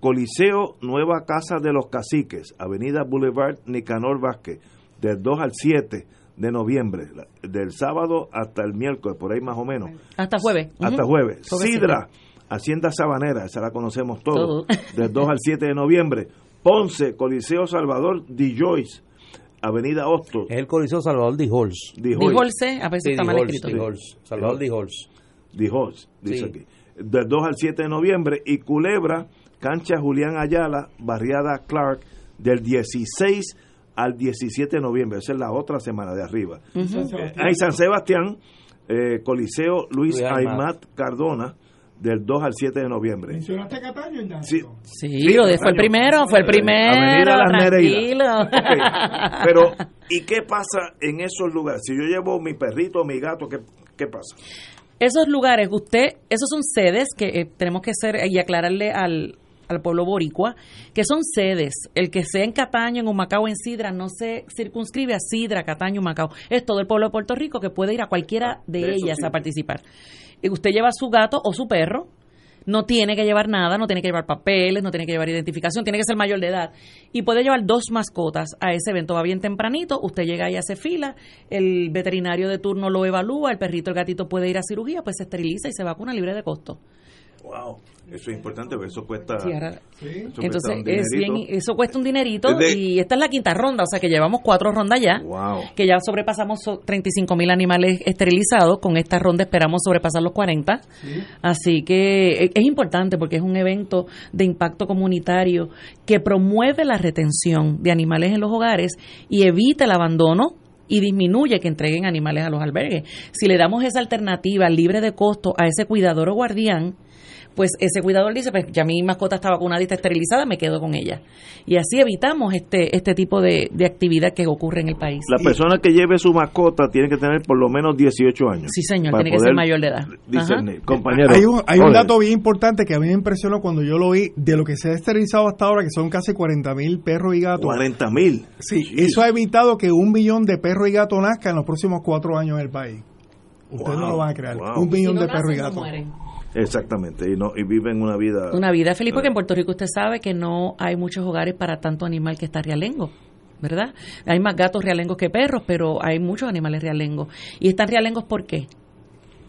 Speaker 1: Coliseo Nueva Casa de los Caciques, Avenida Boulevard Nicanor Vázquez, del 2 al 7 de noviembre, del sábado hasta el miércoles, por ahí más o menos.
Speaker 7: Hasta jueves.
Speaker 1: Hasta jueves.
Speaker 7: Jueves
Speaker 1: Sidra, Hacienda Sabanera, esa la conocemos todos,
Speaker 7: Todo.
Speaker 1: del 2 al 7 de noviembre. Ponce, Coliseo Salvador Di Joyce, Avenida Hostos,
Speaker 2: Es el Coliseo Salvador.
Speaker 1: Di Joyce,
Speaker 7: Dijolse, a veces
Speaker 2: Sí,
Speaker 7: está mal escrito.
Speaker 2: Salvador de Halls.
Speaker 1: Di Joyce, dice
Speaker 2: Sí.
Speaker 1: aquí. Del 2 al 7 de noviembre. Y Culebra, Cancha Julián Ayala, Barriada Clark, del 16 al 17 de noviembre. Esa es la otra semana de arriba. Hay San Sebastián, eh, Coliseo Luis
Speaker 2: Luis Aymat.
Speaker 1: Cardona, del 2 al 7 de noviembre.
Speaker 6: ¿Mencionaste Cataño, Ignacio?
Speaker 1: Sí,
Speaker 7: Sí, lo de- fue el primero, fue el
Speaker 1: Eh,
Speaker 7: primero. Tranquilo.
Speaker 1: Nereidas. Ok, Pero, ¿y qué pasa en esos lugares? Si yo llevo mi perrito o mi gato, ¿qué, qué pasa?
Speaker 7: Esos lugares, usted, esos son sedes que eh, tenemos que hacer y aclararle al, al pueblo boricua, que son sedes. El que sea en Cataño, en Humacao, en Sidra, no se circunscribe a Sidra, Cataño, Humacao. Es todo el pueblo de Puerto Rico que puede ir a cualquiera de, ellas a participar. Y usted lleva su gato o su perro, no tiene que llevar nada, no tiene que llevar papeles, no tiene que llevar identificación, tiene que ser mayor de edad. Y puede llevar dos mascotas a ese evento. Va bien tempranito, usted llega ahí, hace fila, el veterinario de turno lo evalúa, el perrito, el gatito puede ir a cirugía, pues se esteriliza y se vacuna libre de costo.
Speaker 1: Wow, eso es importante, porque eso cuesta.
Speaker 7: Sí, ahora-
Speaker 1: eso cuesta
Speaker 7: Entonces,
Speaker 1: un
Speaker 7: es
Speaker 1: dinerito.
Speaker 7: bien, eso cuesta un dinerito
Speaker 1: Es de-
Speaker 7: y esta es la quinta ronda, o sea que llevamos cuatro rondas ya.
Speaker 1: Wow.
Speaker 7: que ya sobrepasamos so- 35 mil animales esterilizados. Con esta ronda esperamos sobrepasar los 40. Así que e- es importante porque es un evento de impacto comunitario que promueve la retención de animales en los hogares y evita el abandono y disminuye que entreguen animales a los albergues. Si le damos esa alternativa libre de costo a ese cuidador o guardián, pues ese cuidador dice, pues ya mi mascota está vacunada y está esterilizada, me quedo con ella. Y así evitamos este este tipo de, de actividad que ocurre en el país.
Speaker 1: La persona que lleve su mascota tiene que tener por lo menos 18 años.
Speaker 7: Sí, señor, tiene que ser mayor de edad.
Speaker 1: discernir. Compañero.
Speaker 6: Hay un, hay un dato bien importante que a mí me impresionó cuando yo lo vi de lo que se ha esterilizado hasta ahora, que son casi 40 mil perros y gatos.
Speaker 1: 40 mil.
Speaker 6: Sí, eso ha evitado que un millón de perros y gatos nazcan en los próximos cuatro años en el país. Ustedes
Speaker 1: Wow,
Speaker 6: no lo van a creer.
Speaker 1: wow.
Speaker 6: Un millón
Speaker 7: Si no
Speaker 6: de perros y
Speaker 7: no
Speaker 6: gatos.
Speaker 1: Exactamente. Y, no, y viven una vida.
Speaker 7: Una vida feliz, porque en Puerto Rico usted sabe que no hay muchos hogares para tanto animal que está realengo. ¿Verdad? Hay más gatos realengos que perros, pero hay muchos animales realengos. ¿Y están realengos por qué?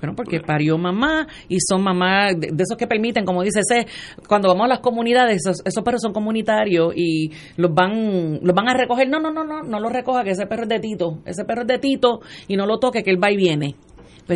Speaker 7: Bueno, porque parió mamá y son mamás de, de esos que permiten, como dice ese, cuando vamos a las comunidades, esos, esos perros son comunitarios y los van los van a recoger. No, no, no, no, no los recoja, que ese perro es de Tito. Ese perro es de Tito y no lo toque, que él va y viene.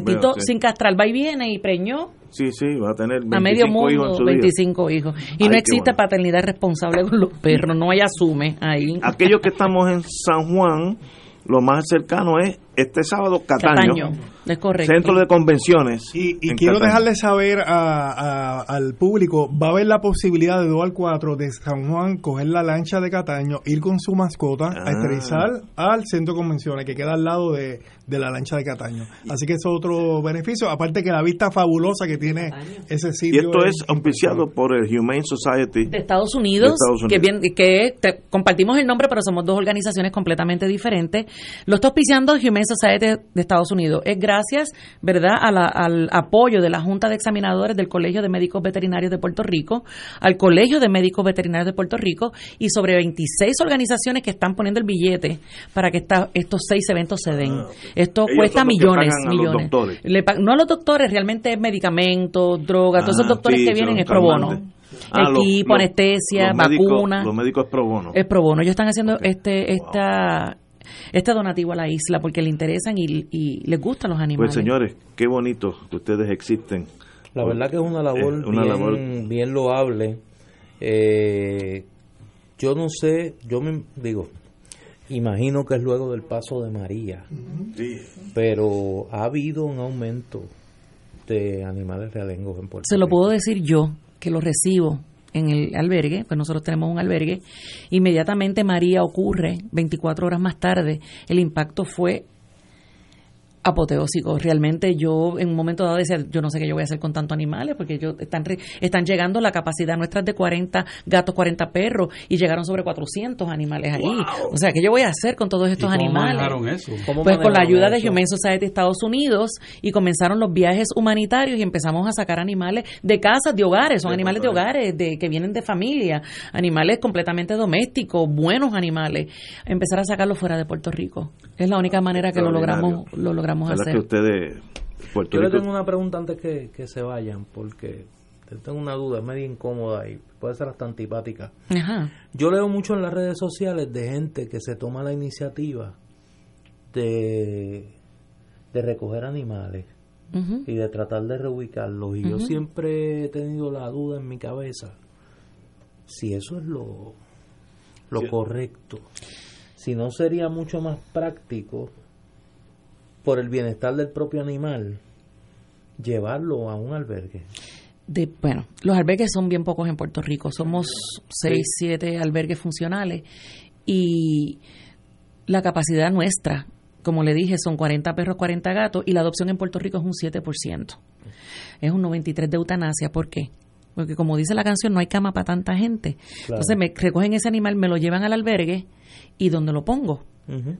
Speaker 1: Bueno,
Speaker 7: Tito
Speaker 1: sí.
Speaker 7: sin castrar va y viene y preñó
Speaker 1: Sí, sí, va a tener 25
Speaker 7: a medio
Speaker 1: hijos en
Speaker 7: mundo
Speaker 1: su.
Speaker 7: 25 hijos. Y
Speaker 1: Ay,
Speaker 7: no existe
Speaker 1: bueno.
Speaker 7: paternidad responsable con los perros, no hay asume ahí.
Speaker 1: Aquellos que estamos en San Juan, lo más cercano es este sábado Cataño,
Speaker 7: Cataño, es correcto.
Speaker 1: Centro de Convenciones.
Speaker 6: Y, y quiero dejarle saber a- a- al público, va a haber la posibilidad de 2 al 4 de San Juan coger la lancha de Cataño, ir con su mascota
Speaker 1: Ah.
Speaker 6: a esterilizar al centro de convenciones que queda al lado de, de la lancha de Cataño. Así que es otro beneficio, aparte que la vista fabulosa que tiene ese
Speaker 1: Y
Speaker 6: sitio.
Speaker 1: esto es
Speaker 6: es
Speaker 1: auspiciado por el Humane Society.
Speaker 7: de Estados Unidos,
Speaker 1: De Estados
Speaker 7: que bien que te- compartimos el nombre, pero somos dos organizaciones completamente diferentes. Lo está auspiciando Humane Society de Estados Unidos. Es gracias, ¿verdad?, a la- al apoyo de la Junta de Examinadores del Colegio de Médicos Veterinarios de Puerto Rico, al Colegio de Médicos Veterinarios de Puerto Rico y sobre 26 organizaciones que están poniendo el billete para que esta- estos seis eventos se den. Esto
Speaker 1: Ah, Ellos
Speaker 7: cuesta millones, millones. Le no a los doctores, realmente es medicamentos, drogas, todos esos
Speaker 1: Ah,
Speaker 7: doctores
Speaker 1: sí,
Speaker 7: que vienen es pro bono.
Speaker 1: Ah,
Speaker 7: Equipo,
Speaker 1: los-
Speaker 7: anestesia,
Speaker 1: los médicos-
Speaker 7: vacuna.
Speaker 1: Los médicos es pro bono.
Speaker 7: Es pro bono. Ellos están haciendo este esta este donativo a la isla porque le interesan y, y les gustan los animales.
Speaker 1: Pues señores, qué bonito que ustedes existen.
Speaker 2: La verdad que es una labor,
Speaker 1: Es una
Speaker 2: bien,
Speaker 1: labor-
Speaker 2: bien loable. Eh, yo no sé, yo me digo, imagino que es luego del paso de María,
Speaker 1: Sí.
Speaker 2: pero ha habido un aumento de animales realengos en Puerto
Speaker 7: Se lo
Speaker 2: Rico.
Speaker 7: puedo decir yo que lo recibo en el albergue, pues nosotros tenemos un albergue, inmediatamente María ocurre, 24 horas más tarde, el impacto fue apoteósico. Realmente yo en un momento dado decía, yo no sé qué yo voy a hacer con tantos animales, porque ellos están, re- están llegando, la capacidad nuestra es de 40 gatos, 40 perros, y llegaron sobre 400 animales allí. O sea, ¿qué yo voy a hacer con todos
Speaker 3: ¿Y
Speaker 7: estos
Speaker 3: cómo
Speaker 7: animales?
Speaker 3: manejaron eso?
Speaker 2: ¿Cómo
Speaker 7: Pues con la ayuda de? Humane Society de Estados Unidos y comenzaron los viajes humanitarios y empezamos a sacar animales de casas, de hogares, son animales de
Speaker 1: hogares.
Speaker 7: hogares, de que vienen de familia, animales completamente domésticos, buenos animales, empezar a sacarlos fuera de Puerto Rico. Es la única manera que lo logramos lo logramos
Speaker 1: ¿Verdad
Speaker 7: hacer.
Speaker 1: que ustedes, Puerto
Speaker 2: Yo le tengo una pregunta antes que, que se vayan, porque tengo una duda, es medio incómoda y puede ser hasta antipática.
Speaker 7: Ajá.
Speaker 2: Yo leo mucho en las redes sociales de gente que se toma la iniciativa de, de recoger animales y de tratar de reubicarlos. Y yo siempre he tenido la duda en mi cabeza si eso es lo, lo
Speaker 1: Sí.
Speaker 2: correcto. Si no sería mucho más práctico por el bienestar del propio animal llevarlo a un albergue.
Speaker 7: De, bueno, los albergues son bien pocos en Puerto Rico. Somos seis, siete albergues funcionales y la capacidad nuestra, como le dije, son 40 perros, 40 gatos y la adopción en Puerto Rico es un 7%. Es un 93% de eutanasia. ¿Por qué? Porque como dice la canción, no hay cama para tanta gente. Entonces me recogen ese animal, me lo llevan al albergue y ¿dónde lo pongo?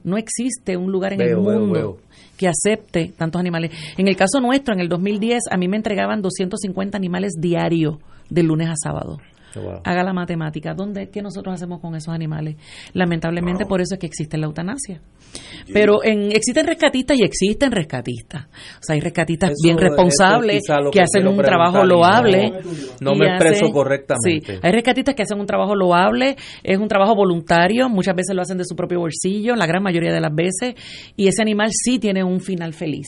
Speaker 7: No existe un lugar en
Speaker 2: Veo,
Speaker 7: el
Speaker 2: veo,
Speaker 7: mundo
Speaker 2: veo.
Speaker 7: que acepte tantos animales. En el caso nuestro, en el 2010, a mí me entregaban 250 animales diarios de lunes a sábado.
Speaker 2: Wow.
Speaker 7: Haga la matemática. ¿Dónde, ¿Qué nosotros hacemos con esos animales? Lamentablemente, por eso es que existe la eutanasia. Pero en, existen rescatistas y existen rescatistas. O sea, hay rescatistas
Speaker 2: Eso-
Speaker 7: bien
Speaker 2: es
Speaker 7: responsables que
Speaker 2: que
Speaker 7: hacen un trabajo
Speaker 2: no-
Speaker 7: loable.
Speaker 2: no me expreso
Speaker 7: hacen-
Speaker 2: correctamente.
Speaker 7: Sí, hay rescatistas que hacen un trabajo loable, es un trabajo voluntario, muchas veces lo hacen de su propio bolsillo, la gran mayoría de las veces, y ese animal sí tiene un final feliz.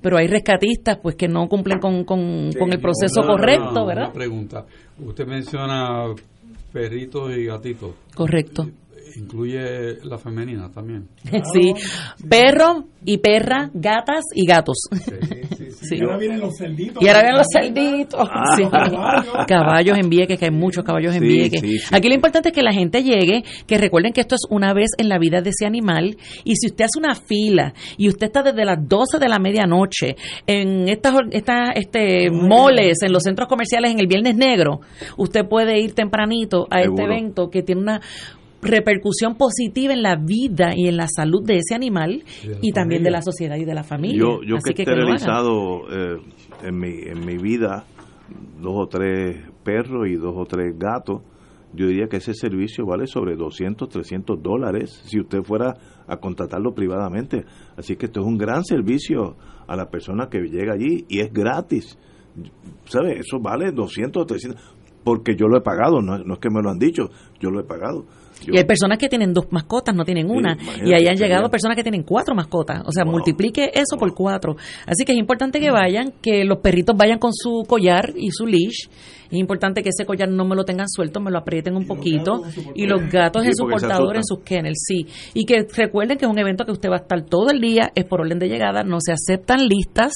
Speaker 7: Pero hay rescatistas pues que no cumplen con, con, con el proceso
Speaker 3: Una-
Speaker 7: correcto,
Speaker 3: una
Speaker 7: ¿verdad?
Speaker 3: pregunta. Usted menciona perritos y gatitos.
Speaker 7: Correcto.
Speaker 3: Incluye la femenina también.
Speaker 7: Sí, perro y perra, gatas y gatos. Sí.
Speaker 6: Y ahora vienen los cerditos.
Speaker 7: Y ahora vienen los cerditos.
Speaker 1: Ah.
Speaker 7: Sí.
Speaker 6: Caballos.
Speaker 7: Caballos en Vieques, que hay muchos caballos en Vieques.
Speaker 1: sí, sí,
Speaker 7: Aquí lo
Speaker 1: sí.
Speaker 7: importante es que la gente llegue, que recuerden que esto es una vez en la vida de ese animal. Y si usted hace una fila y usted está desde las 12 de la medianoche en estas, estas este, moles, en los centros comerciales en el Viernes Negro, usted puede ir tempranito a este evento que tiene una repercusión positiva en la vida y en la salud de ese animal y también de la sociedad y de la familia.
Speaker 1: Yo, yo
Speaker 7: Así
Speaker 1: que he
Speaker 7: que,
Speaker 1: esterilizado eh, en, mi, en mi vida dos o tres perros y dos o tres gatos, yo diría que ese servicio vale sobre 200, 300 dólares si usted fuera a contratarlo privadamente. Así que esto es un gran servicio a la persona que llega allí y es gratis. ¿Sabe? Eso vale 200, 300, porque yo lo he pagado, no, no es que me lo han dicho, yo lo he pagado. Yo-
Speaker 7: Y hay personas que tienen dos mascotas, no tienen una. y ahí han llegado personas que tienen cuatro mascotas. O sea,
Speaker 1: Wow.
Speaker 7: multiplique eso por cuatro. Así que es importante que vayan, que los perritos vayan con su collar y su leash. Es importante que ese collar no me lo tengan suelto, me lo aprieten un poquito. y los gatos
Speaker 1: Sí,
Speaker 7: en su portador, en sus kennels, sí. Y que recuerden que es un evento que usted va a estar todo el día, es por orden de llegada, no se aceptan listas,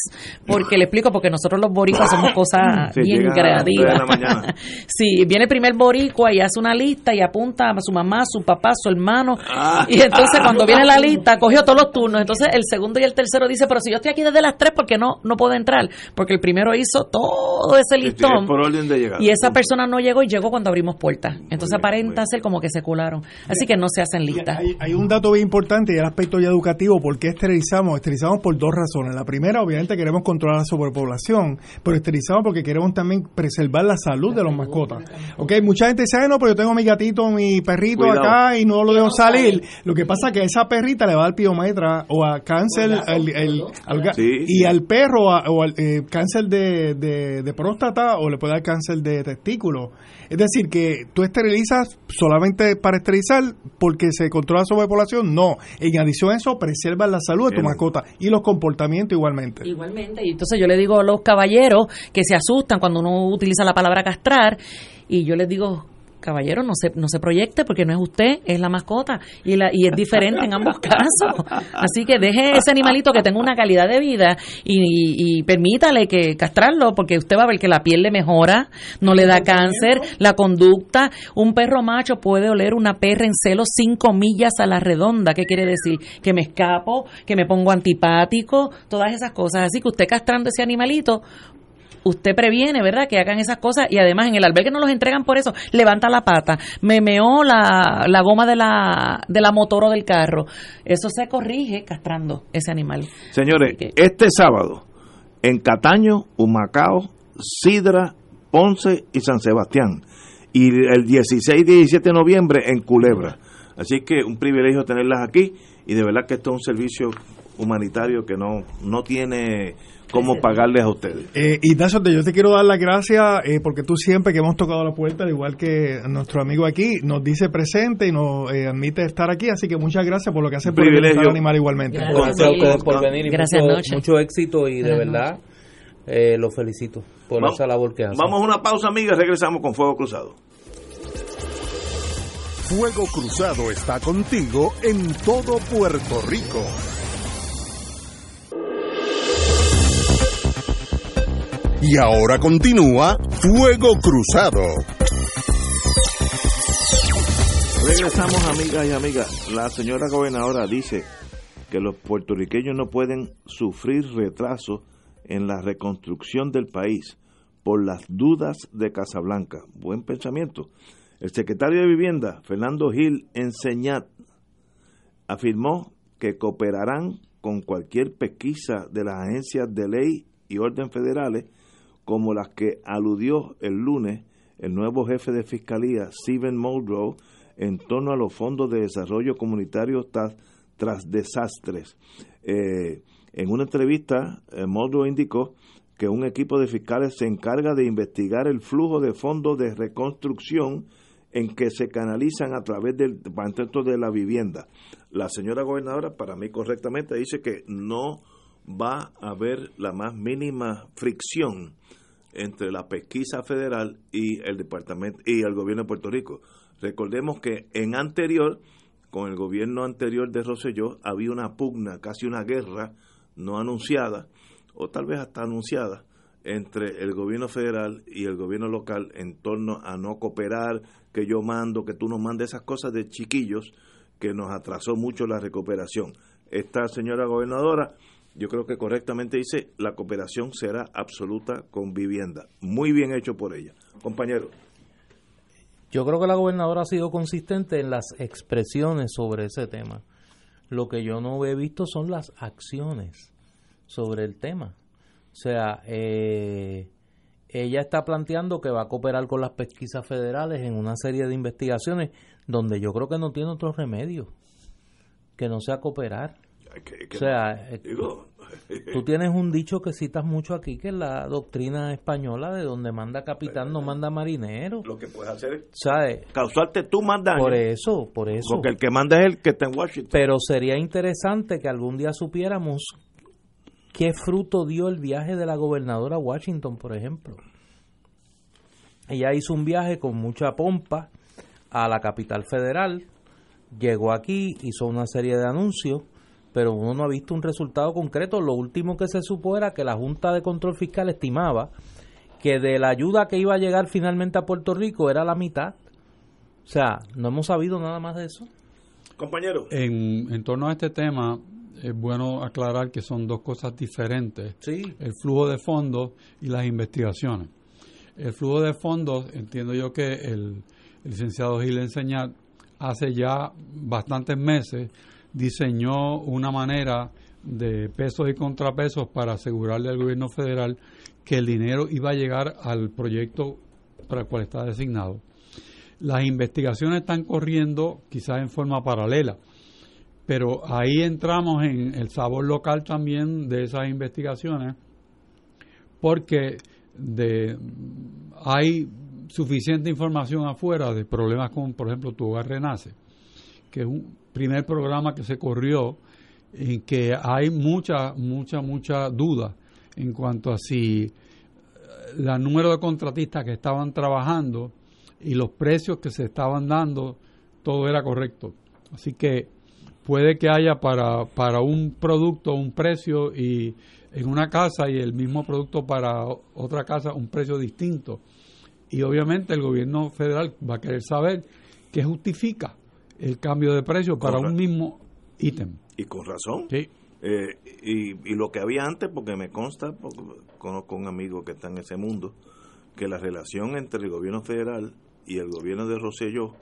Speaker 7: porque le explico, porque nosotros los boricuas somos cosas
Speaker 1: Sí,
Speaker 7: bien creativas. Sí, viene el primer boricua y hace una lista y apunta a su mamá, su papá, su hermano.
Speaker 1: Ah.
Speaker 7: Y entonces cuando viene la lista, cogió todos los turnos. Entonces el segundo y el tercero dice, pero si yo estoy aquí desde las tres, ¿por qué no, no puedo entrar? Porque el primero hizo todo ese listón.
Speaker 1: es por orden de
Speaker 7: Y esa persona no llegó y llegó cuando abrimos puertas. Entonces
Speaker 1: bien,
Speaker 7: aparenta ser como que se colaron. Así que no se hacen listas.
Speaker 6: Hay, hay un dato bien importante y el aspecto ya educativo. ¿Por qué esterilizamos? Esterilizamos por dos razones. La primera, obviamente, queremos controlar la sobrepoblación, pero esterilizamos porque queremos también preservar la salud de los mascotas. Ok, mucha gente dice, "Ay, no, pero yo tengo mi gatito, mi perrito
Speaker 1: Cuidado.
Speaker 6: acá y no lo dejo salir. Lo que pasa es que a esa perrita le va a dar piometra o a cáncer el- el- al ga-
Speaker 1: Sí,
Speaker 6: y
Speaker 1: sí.
Speaker 6: al perro a- o al eh, cáncer de, de- de próstata o le puede dar cáncer de testículo. Es decir, que tú esterilizas solamente para esterilizar porque se controla la sobrepoblación. No. En adición a eso, preservas la salud de tu mascota y los comportamientos igualmente.
Speaker 7: Igualmente, y entonces yo le digo a los caballeros que se asustan cuando uno utiliza la palabra castrar, y yo les digo, caballero, no se, no se proyecte porque no es usted, es la mascota, y, la, y es diferente en ambos casos. Así que deje ese animalito que tenga una calidad de vida y, y- y permítale que castrarlo, porque usted va a ver que la piel le mejora, no le da cáncer, la conducta. Un perro macho puede oler una perra en celo cinco millas a la redonda. ¿Qué quiere decir? Que me escapo, que me pongo antipático, todas esas cosas. Así que usted castrando ese animalito, usted previene, ¿verdad? Que hagan esas cosas y además en el albergue no los entregan por eso. Levanta la pata, me meó la, la goma de la, de la motor o del carro. Eso se corrige castrando ese animal.
Speaker 1: Señores,
Speaker 7: que-
Speaker 1: este sábado en Cataño, Humacao, Sidra, Ponce y San Sebastián. Y el 16 y 17 de noviembre en Culebra. Así que un privilegio tenerlas aquí y de verdad que esto es un servicio humanitario que no, no tiene cómo pagarles a ustedes.
Speaker 6: Eh, Ignacio, yo te quiero dar las gracias eh, porque tú siempre que hemos tocado la puerta, al igual que nuestro amigo aquí, nos dice presente y nos eh, admite estar aquí. Así que muchas gracias por lo que hace por el animal igualmente.
Speaker 2: Gracias a ustedes por venir y
Speaker 7: Gracias,
Speaker 2: mucho,
Speaker 7: Noche.
Speaker 2: mucho éxito y de verdad eh, los felicito por
Speaker 1: Vamos-
Speaker 2: esa labor que hacen.
Speaker 1: Vamos a una pausa, amigas, regresamos con Fuego Cruzado.
Speaker 4: Fuego Cruzado está contigo en todo Puerto Rico. Y ahora continúa Fuego Cruzado.
Speaker 1: Regresamos, amigas y amigas. La señora gobernadora dice que los puertorriqueños no pueden sufrir retraso en la reconstrucción del país por las dudas de Casablanca. Buen pensamiento. El secretario de Vivienda, Fernando Gil Enseñat, afirmó que cooperarán con cualquier pesquisa de las agencias de ley y orden federales, como las que aludió el lunes el nuevo jefe de fiscalía, Steven Muldrow, en torno a los fondos de desarrollo comunitario tras, desastres. Eh, en una entrevista, eh, Muldrow indicó que un equipo de fiscales se encarga de investigar el flujo de fondos de reconstrucción en que se canalizan a través del de la Vivienda. La señora gobernadora, para mí correctamente, dice que no va a haber la más mínima fricción entre la pesquisa federal y el departamento y el gobierno de Puerto Rico. Recordemos que en anterior, con el gobierno anterior de Rosselló, había una pugna, casi una guerra no anunciada, o tal vez hasta anunciada entre el gobierno federal y el gobierno local en torno a no cooperar, que yo mando, que tú nos mandes esas cosas de chiquillos que nos atrasó mucho la recuperación. Esta señora gobernadora, yo creo que correctamente dice, la cooperación será absoluta con vivienda. Muy bien hecho por ella. Compañero.
Speaker 2: Yo creo que la gobernadora ha sido consistente en las expresiones sobre ese tema. Lo que yo no he visto son las acciones sobre el tema. O sea, eh, ella está planteando que va a cooperar con las pesquisas federales en una serie de investigaciones donde yo creo que no tiene otro remedio que no sea cooperar. O sea, eh, tú tienes un dicho que citas mucho aquí, que es la doctrina española de donde manda capitán no manda marinero.
Speaker 1: Lo que puedes hacer es
Speaker 2: ¿sabes?
Speaker 1: causarte tú más daño.
Speaker 2: Por eso, por eso.
Speaker 1: Porque el que manda es el que está en Washington.
Speaker 2: Pero sería interesante que algún día supiéramos qué fruto dio el viaje de la gobernadora a Washington, por ejemplo. Ella hizo un viaje con mucha pompa a la capital federal, llegó aquí, hizo una serie de anuncios, pero uno no ha visto un resultado concreto. Lo último que se supo era que la Junta de Control Fiscal estimaba que de la ayuda que iba a llegar finalmente a Puerto Rico era la mitad. O sea, no hemos sabido nada más de eso.
Speaker 1: Compañero.
Speaker 3: En, en torno a este tema, es bueno aclarar que son dos cosas diferentes.
Speaker 2: Sí.
Speaker 3: El flujo de fondos y las investigaciones. El flujo de fondos, entiendo yo que el, licenciado Gil Enseñar hace ya bastantes meses diseñó una manera de pesos y contrapesos para asegurarle al gobierno federal que el dinero iba a llegar al proyecto para el cual está designado. Las investigaciones están corriendo quizás en forma paralela, pero ahí entramos en el sabor local también de esas investigaciones, porque hay suficiente información afuera de problemas como, por ejemplo, Tu Hogar Renace, que es un primer programa que se corrió en que hay mucha, mucha, mucha duda en cuanto a si el número de contratistas que estaban trabajando y los precios que se estaban dando, todo era correcto. Así que puede que haya para, para un producto un precio y en una casa y el mismo producto para otra casa un precio distinto. Y obviamente el gobierno federal va a querer saber qué justifica el cambio de precio para un mismo ítem.
Speaker 1: Y con razón.
Speaker 3: Sí.
Speaker 1: Eh, y, y, lo que había antes, porque me consta, porque conozco un amigo que está en ese mundo, que la relación entre el gobierno federal y el gobierno de Rosselló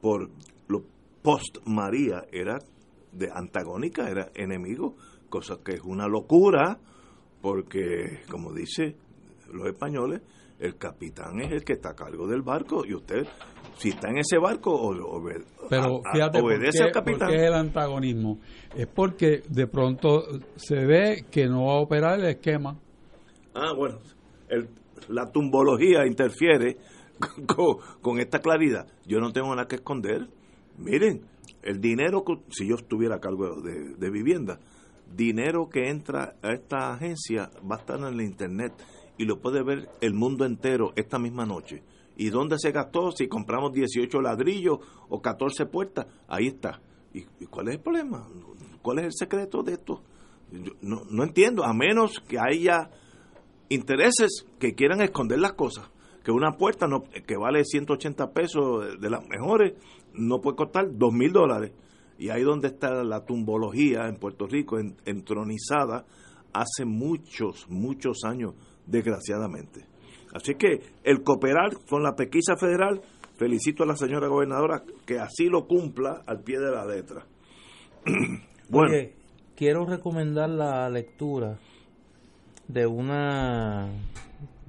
Speaker 1: por lo post María era de antagónica, era enemigo, cosa que es una locura, porque como dice los españoles, el capitán es el que está a cargo del barco y usted, si está en ese barco, obede
Speaker 3: Pero fíjate, obedece al capitán. ¿por qué es el antagonismo? Es porque de pronto se ve que no va a operar el esquema.
Speaker 1: Ah, bueno, el, la tumbología interfiere con, con, esta claridad. Yo no tengo nada que esconder. Miren, el dinero, si yo estuviera a cargo de, de vivienda, dinero que entra a esta agencia va a estar en la internet y lo puede ver el mundo entero esta misma noche. ¿Y dónde se gastó? Si compramos 18 ladrillos o 14 puertas, ahí está. ¿Y, cuál es el problema? ¿Cuál es el secreto de esto? no, no entiendo, a menos que haya intereses que quieran esconder las cosas. Que una puerta que vale 180 pesos de las mejores no puede costar 2 mil dólares. Y ahí donde está la tumbología en Puerto Rico, entronizada hace muchos, muchos años desgraciadamente. Así que el cooperar con la pesquisa federal, felicito a la señora gobernadora que así lo cumpla al pie de la letra.
Speaker 2: bueno, quiero recomendar la lectura de una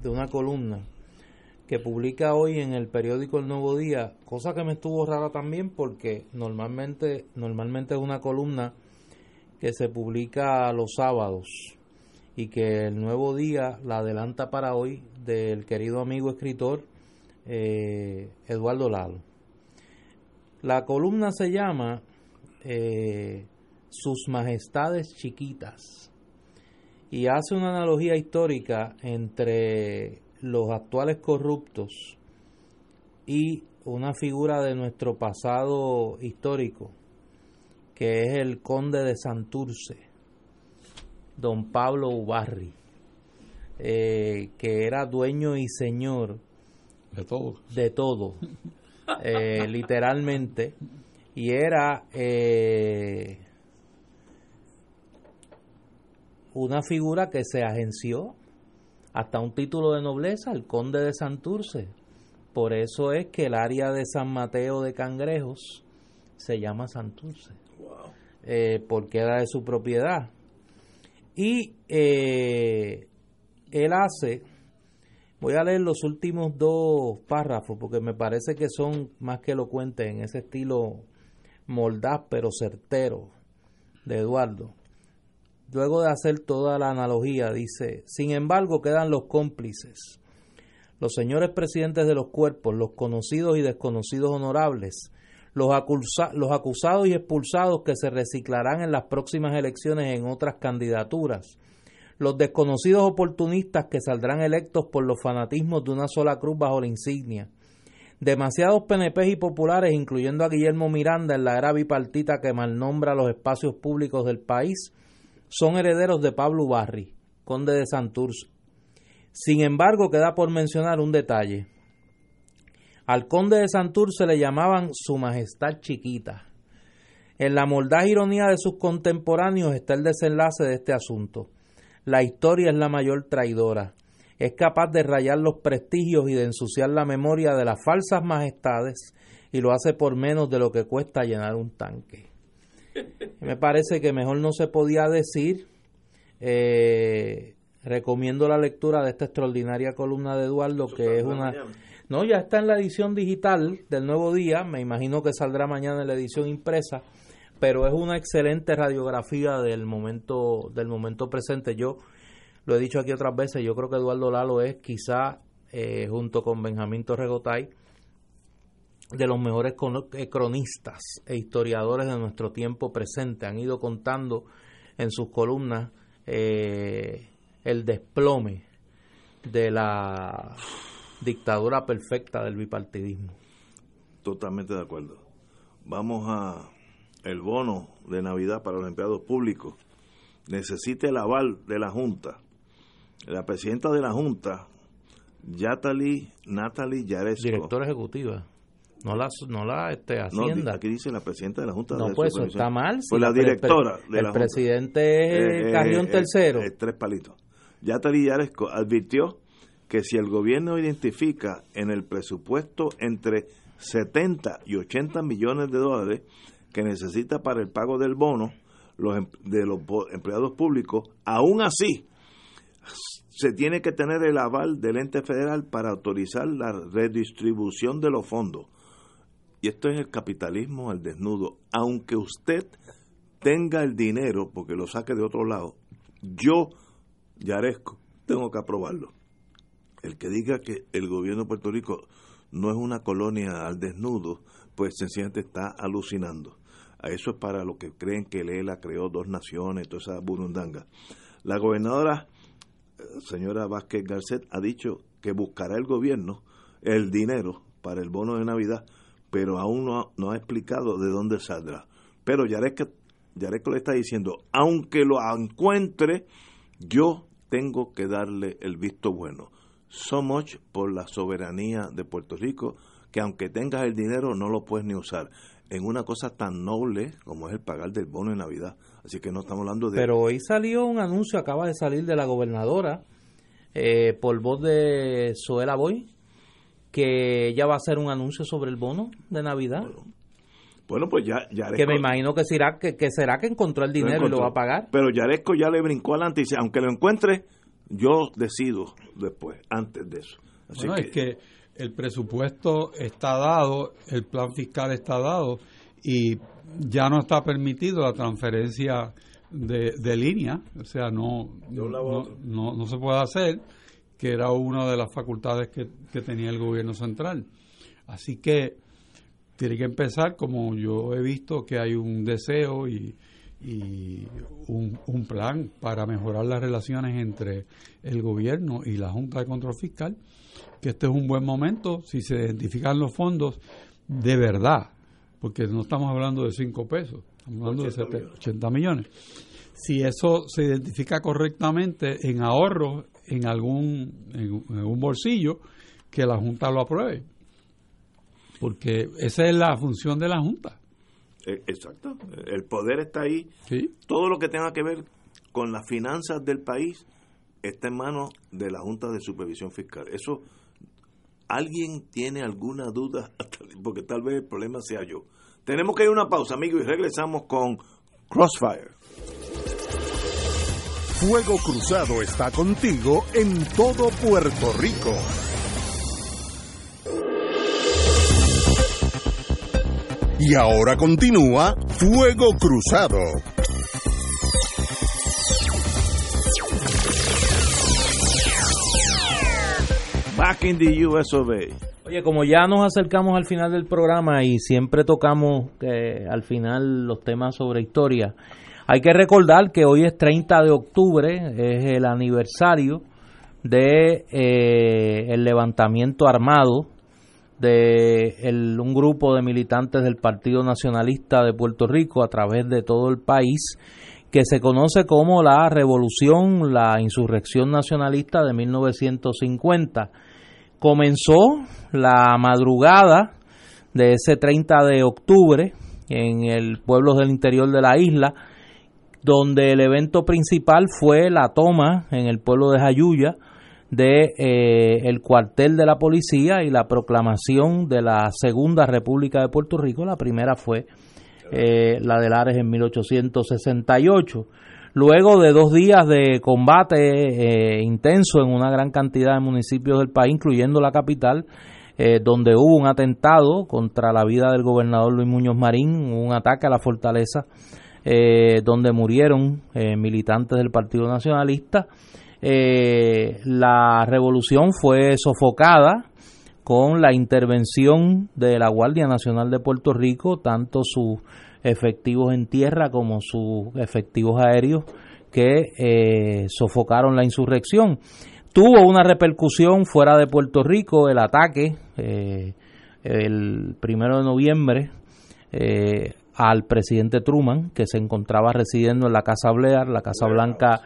Speaker 2: de una columna que publica hoy en el periódico El Nuevo Día, cosa que me estuvo rara también porque normalmente normalmente es una columna que se publica los sábados y que el nuevo día la adelanta para hoy del querido amigo escritor eh, Eduardo Lalo. La columna se llama eh, Sus Majestades Chiquitas y hace una analogía histórica entre los actuales corruptos y una figura de nuestro pasado histórico, que es el conde de Santurce don Pablo Ubarri, eh, que era dueño y señor
Speaker 3: de todo.
Speaker 2: De todo, eh, literalmente, y era eh, una figura que se agenció hasta un título de nobleza, el conde de Santurce. Por eso es que el área de San Mateo de Cangrejos se llama Santurce, eh, porque era de su propiedad. Y eh, él hace, voy a leer los últimos dos párrafos, porque me parece que son más que elocuentes en ese estilo moldaz pero certero de Eduardo. Luego de hacer toda la analogía, dice, sin embargo quedan los cómplices, los señores presidentes de los cuerpos, los conocidos y desconocidos honorables, los, acusados y expulsados que se reciclarán en las próximas elecciones en otras candidaturas, los desconocidos oportunistas que saldrán electos por los fanatismos de una sola cruz bajo la insignia, demasiados PNP y populares, incluyendo a Guillermo Miranda en la era bipartita que malnombra los espacios públicos del país, son herederos de Pablo Barri, conde de Santurce. Sin embargo, queda por mencionar un detalle. Al conde de Santurce le llamaban Su Majestad Chiquita. En la mordaz ironía de sus contemporáneos está el desenlace de este asunto. La historia es la mayor traidora. Es capaz de rayar los prestigios y de ensuciar la memoria de las falsas majestades y lo hace por menos de lo que cuesta llenar un tanque. Me parece que mejor no se podía decir. Eh, recomiendo la lectura de esta extraordinaria columna de Eduardo, que es una... No, ya está en la edición digital del Nuevo Día, me imagino que saldrá mañana en la edición impresa, pero es una excelente radiografía del momento, del momento presente. Yo lo he dicho aquí otras veces, yo creo que Eduardo Lalo es quizá, eh, junto con Benjamín Torregotay, de los mejores eh, cronistas e historiadores de nuestro tiempo presente. Han ido contando en sus columnas eh, el desplome de la dictadura perfecta del bipartidismo.
Speaker 1: Totalmente de acuerdo. Vamos a el bono de Navidad para los empleados públicos. Necesita el aval de la Junta. La presidenta de la Junta, Yatali Natalie Yaresco.
Speaker 2: Directora ejecutiva no la, no la este, Hacienda.
Speaker 1: aquí dice la presidenta de la Junta
Speaker 2: no, pues eso está mal.
Speaker 1: pues la, directora
Speaker 2: el, el presidente es eh, eh, Tercero.
Speaker 1: Eh, tres palitos. Yatali Yaresco advirtió que si el gobierno identifica en el presupuesto entre 70 y 80 millones de dólares que necesita para el pago del bono em, de los empleados públicos, aún así se tiene que tener el aval del ente federal para autorizar la redistribución de los fondos y esto es el capitalismo al desnudo, aunque usted tenga el dinero porque lo saque de otro lado, yo, Yaresco, tengo que aprobarlo. El que diga que el gobierno de Puerto Rico no es una colonia al desnudo, pues sencillamente está alucinando. A eso es para lo que creen que Lela creó dos naciones, toda esa burundanga. La gobernadora, eh, señora Vázquez Garcet, ha dicho que buscará el gobierno el dinero para el bono de Navidad pero aún no, no ha explicado de dónde saldrá. Pero Yaresco, le está diciendo, aunque lo encuentre, yo tengo que darle el visto bueno. So much por la soberanía de Puerto Rico, que aunque tengas el dinero no lo puedes ni usar en una cosa tan noble como es el pagar del bono de Navidad. Así que no estamos hablando de...
Speaker 2: Pero hoy salió un anuncio, acaba de salir de la gobernadora, eh, por voz de Zoela Boy, que ya va a hacer un anuncio sobre el bono de Navidad.
Speaker 1: Bueno, pues ya, ya
Speaker 2: Que me imagino que será que, será que encontró el dinero y lo va a pagar.
Speaker 1: Pero Yaresco ya le brincó adelante y dice, aunque lo encuentre, yo decido después, antes de eso.
Speaker 3: Así bueno, es que el presupuesto está dado, el plan fiscal está dado y ya no está permitido la transferencia de, de línea, o sea, no, no, no se puede hacer que era una de las facultades que, tenía el gobierno central. Así que tiene que empezar, como yo he visto que hay un deseo y, un, plan para mejorar las relaciones entre el gobierno y la Junta de Control Fiscal, que este es un buen momento si se identifican los fondos de verdad, porque no estamos hablando de cinco pesos, estamos hablando de 70, 80 millones. Si eso se identifica correctamente en ahorros en algún en, en un bolsillo, que la Junta lo apruebe. Porque esa es la función de la Junta.
Speaker 1: Eh, Exacto. El poder está ahí.
Speaker 3: ¿sí?
Speaker 1: Todo lo que tenga que ver con las finanzas del país está en manos de la Junta de Supervisión Fiscal. Eso, ¿alguien tiene alguna duda? Porque tal vez el problema sea yo. Tenemos que ir a una pausa, amigos, y regresamos con Crossfire.
Speaker 4: Fuego Cruzado está contigo en todo Puerto Rico. Y ahora continúa Fuego Cruzado.
Speaker 1: Back in the US of A.
Speaker 2: Oye, como ya nos acercamos al final del programa y siempre tocamos eh, al final los temas sobre historia, hay que recordar que hoy es 30 de octubre, es el aniversario de eh, el levantamiento armado de un grupo de militantes del Partido Nacionalista de Puerto Rico a través de todo el país que se conoce como la Revolución, la Insurrección Nacionalista de 1950 comenzó la madrugada de ese 30 de octubre en el pueblo del interior de la isla, donde el evento principal fue la toma en el pueblo de Jayuya de eh, el cuartel de la policía y la proclamación de la segunda República de Puerto Rico. La primera fue eh, la de Lares en 1868. Luego de dos días de combate eh, intenso en una gran cantidad de municipios del país, incluyendo la capital, eh, donde hubo un atentado contra la vida del gobernador Luis Muñoz Marín, un ataque a la fortaleza, donde murieron militantes del Partido Nacionalista. Eh, la revolución fue sofocada con la intervención de la Guardia Nacional de Puerto Rico, tanto sus efectivos en tierra como sus efectivos aéreos que eh, sofocaron la insurrección. Tuvo una repercusión fuera de Puerto Rico el ataque eh, el primero de noviembre eh, al presidente Truman, que se encontraba residiendo en la Casa Blair. La Casa Blanca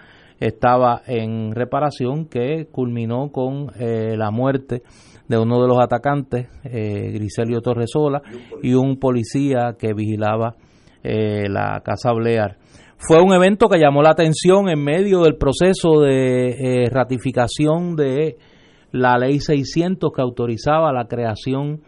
Speaker 2: estaba en reparación, que culminó con eh, la muerte de uno de los atacantes, eh, Griselio Torresola, y un policía que vigilaba eh, la Casa Blair. Fue un evento que llamó la atención en medio del proceso de eh, ratificación de la ley 600 que autorizaba la creación,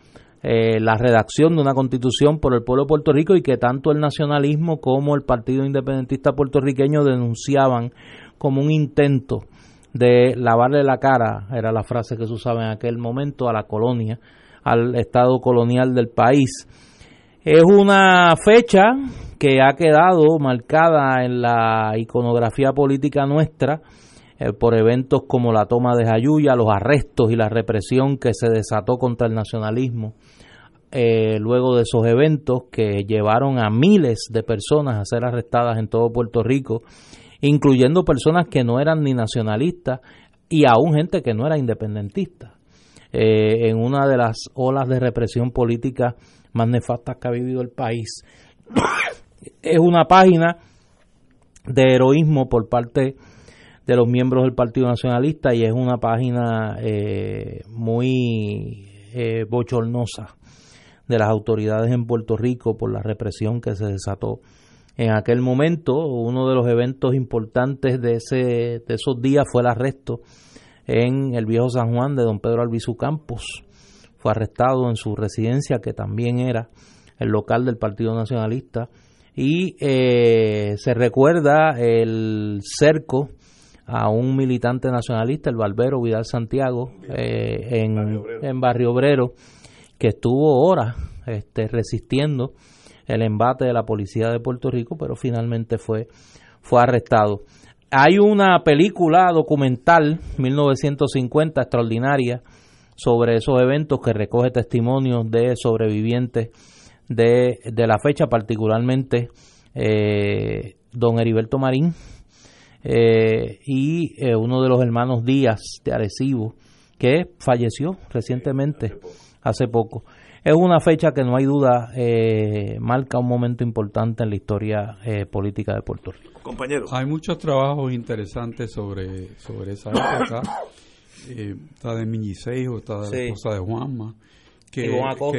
Speaker 2: eh, la redacción de una constitución por el pueblo de Puerto Rico y que tanto el nacionalismo como el Partido Independentista puertorriqueño denunciaban como un intento de lavarle la cara, era la frase que se usaba en aquel momento, a la colonia, al estado colonial del país. Es una fecha que ha quedado marcada en la iconografía política nuestra eh, por eventos como la toma de Jayuya, los arrestos y la represión que se desató contra el nacionalismo eh, luego de esos eventos que llevaron a miles de personas a ser arrestadas en todo Puerto Rico, incluyendo personas que no eran ni nacionalistas y aún gente que no era independentista, eh, en una de las olas de represión política más nefastas que ha vivido el país. es una página de heroísmo por parte de los miembros del Partido Nacionalista y es una página eh, muy eh, bochornosa de las autoridades en Puerto Rico por la represión que se desató en aquel momento. Uno de los eventos importantes de, ese, de esos días fue el arresto en el viejo San Juan de don Pedro Albizu Campos. Fue arrestado en su residencia, que también era el local del Partido Nacionalista. Y eh, se recuerda el cerco a un militante nacionalista, el Barbero Vidal Santiago, eh, en, Barrio en Barrio Obrero, que estuvo horas este, resistiendo el embate de la policía de Puerto Rico, pero finalmente fue, fue arrestado. Hay una película documental, 1950, extraordinaria, sobre esos eventos que recoge testimonios de sobrevivientes de, de la fecha, particularmente eh, don Heriberto Marín eh, y eh, uno de los hermanos Díaz de Arecibo, que falleció recientemente hace poco. Es una fecha que no hay duda eh, marca un momento importante en la historia eh, política de Puerto Rico.
Speaker 1: Compañeros.
Speaker 3: Hay muchos trabajos interesantes sobre, sobre esa época. Eh, está de Miñisejo, está de
Speaker 2: Sí.
Speaker 3: la esposa de Juanma, que,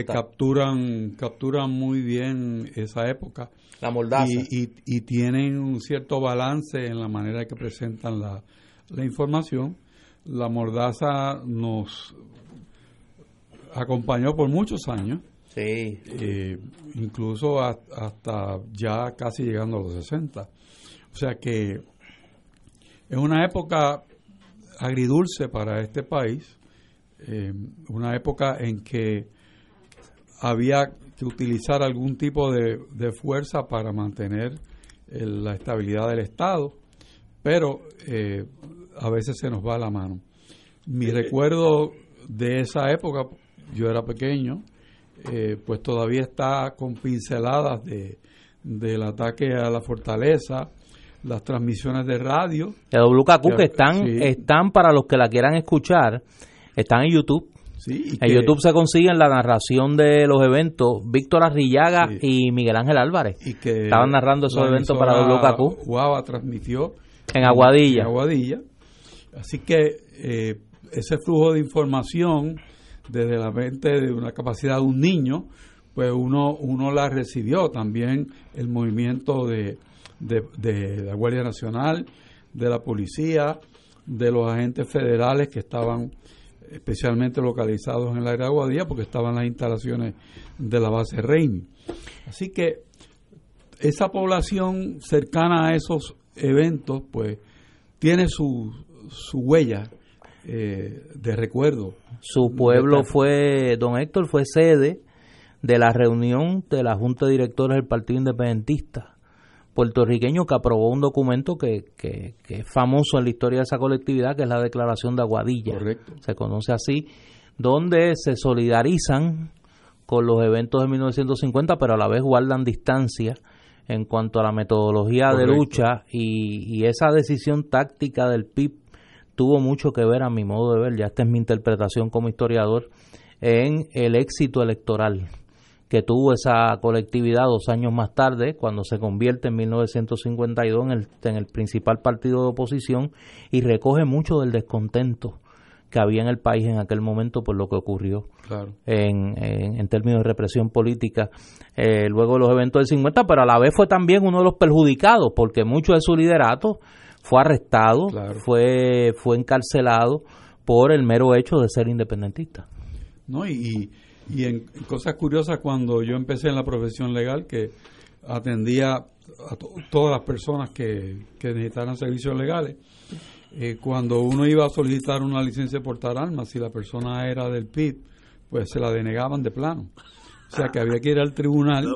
Speaker 3: capturan, capturan muy bien esa época.
Speaker 2: La mordaza.
Speaker 3: y, y- y tienen un cierto balance en la manera que presentan la, la información. La mordaza nos acompañó por muchos años,
Speaker 2: Sí,
Speaker 3: eh, incluso a- hasta ya casi llegando a los 60. O sea que es una época agridulce para este país, eh, una época en que había que utilizar algún tipo de, de fuerza para mantener eh, la estabilidad del Estado, pero eh, a veces se nos va la mano. Mi recuerdo de esa época, yo era pequeño, eh, pues todavía está con pinceladas de, del ataque a la fortaleza, las transmisiones de radio,
Speaker 2: de WKQ que están,
Speaker 3: sí.
Speaker 2: están para los que la quieran escuchar, están en YouTube. En
Speaker 3: que-
Speaker 2: YouTube se consiguen la narración de los eventos. Víctor Arrillaga
Speaker 3: Sí.
Speaker 2: y Miguel Ángel Álvarez.
Speaker 3: y que
Speaker 2: Estaban narrando esos eventos para WKQ.
Speaker 3: Guava transmitió
Speaker 2: En Aguadilla.
Speaker 3: en Aguadilla. Así que eh, ese flujo de información desde la mente de una capacidad de un niño, pues uno, uno la recibió. También el movimiento de, de, la Guardia Nacional, de la policía, de los agentes federales que estaban especialmente localizados en de Aguadilla porque estaban las instalaciones de la base Reini. Así que esa población cercana a esos eventos, pues, tiene su, su huella eh, de recuerdo.
Speaker 2: Su pueblo fue, don Héctor, fue sede de la reunión de la Junta de Directores del Partido Independentista puertorriqueño que aprobó un documento que, que, que es famoso en la historia de esa colectividad, que es la Declaración de Aguadilla.
Speaker 3: Correcto.
Speaker 2: Se conoce así, donde se solidarizan con los eventos de 1950, pero a la vez guardan distancia en cuanto a la metodología de lucha y, y esa decisión táctica del PIB tuvo mucho que ver, a mi modo de ver, ya esta es mi interpretación como historiador, en el éxito electoral que tuvo esa colectividad dos años más tarde, cuando se convierte en 1952 en el, en el principal partido de oposición y recoge mucho del descontento que había en el país en aquel momento por lo que ocurrió
Speaker 3: Claro.
Speaker 2: en, en, en términos de represión política eh, luego de los eventos del 50, pero a la vez fue también uno de los perjudicados porque mucho de su liderato fue arrestado,
Speaker 3: Claro.
Speaker 2: fue, fue encarcelado por el mero hecho de ser independentista.
Speaker 3: ¿no? Y, y en cosas curiosas, cuando yo empecé en la profesión legal, que atendía a to- todas las personas que, que necesitaran servicios legales, eh, cuando uno iba a solicitar una licencia de portar armas, si la persona era del PIB, pues se la denegaban de plano. O sea que había que ir al tribunal
Speaker 1: No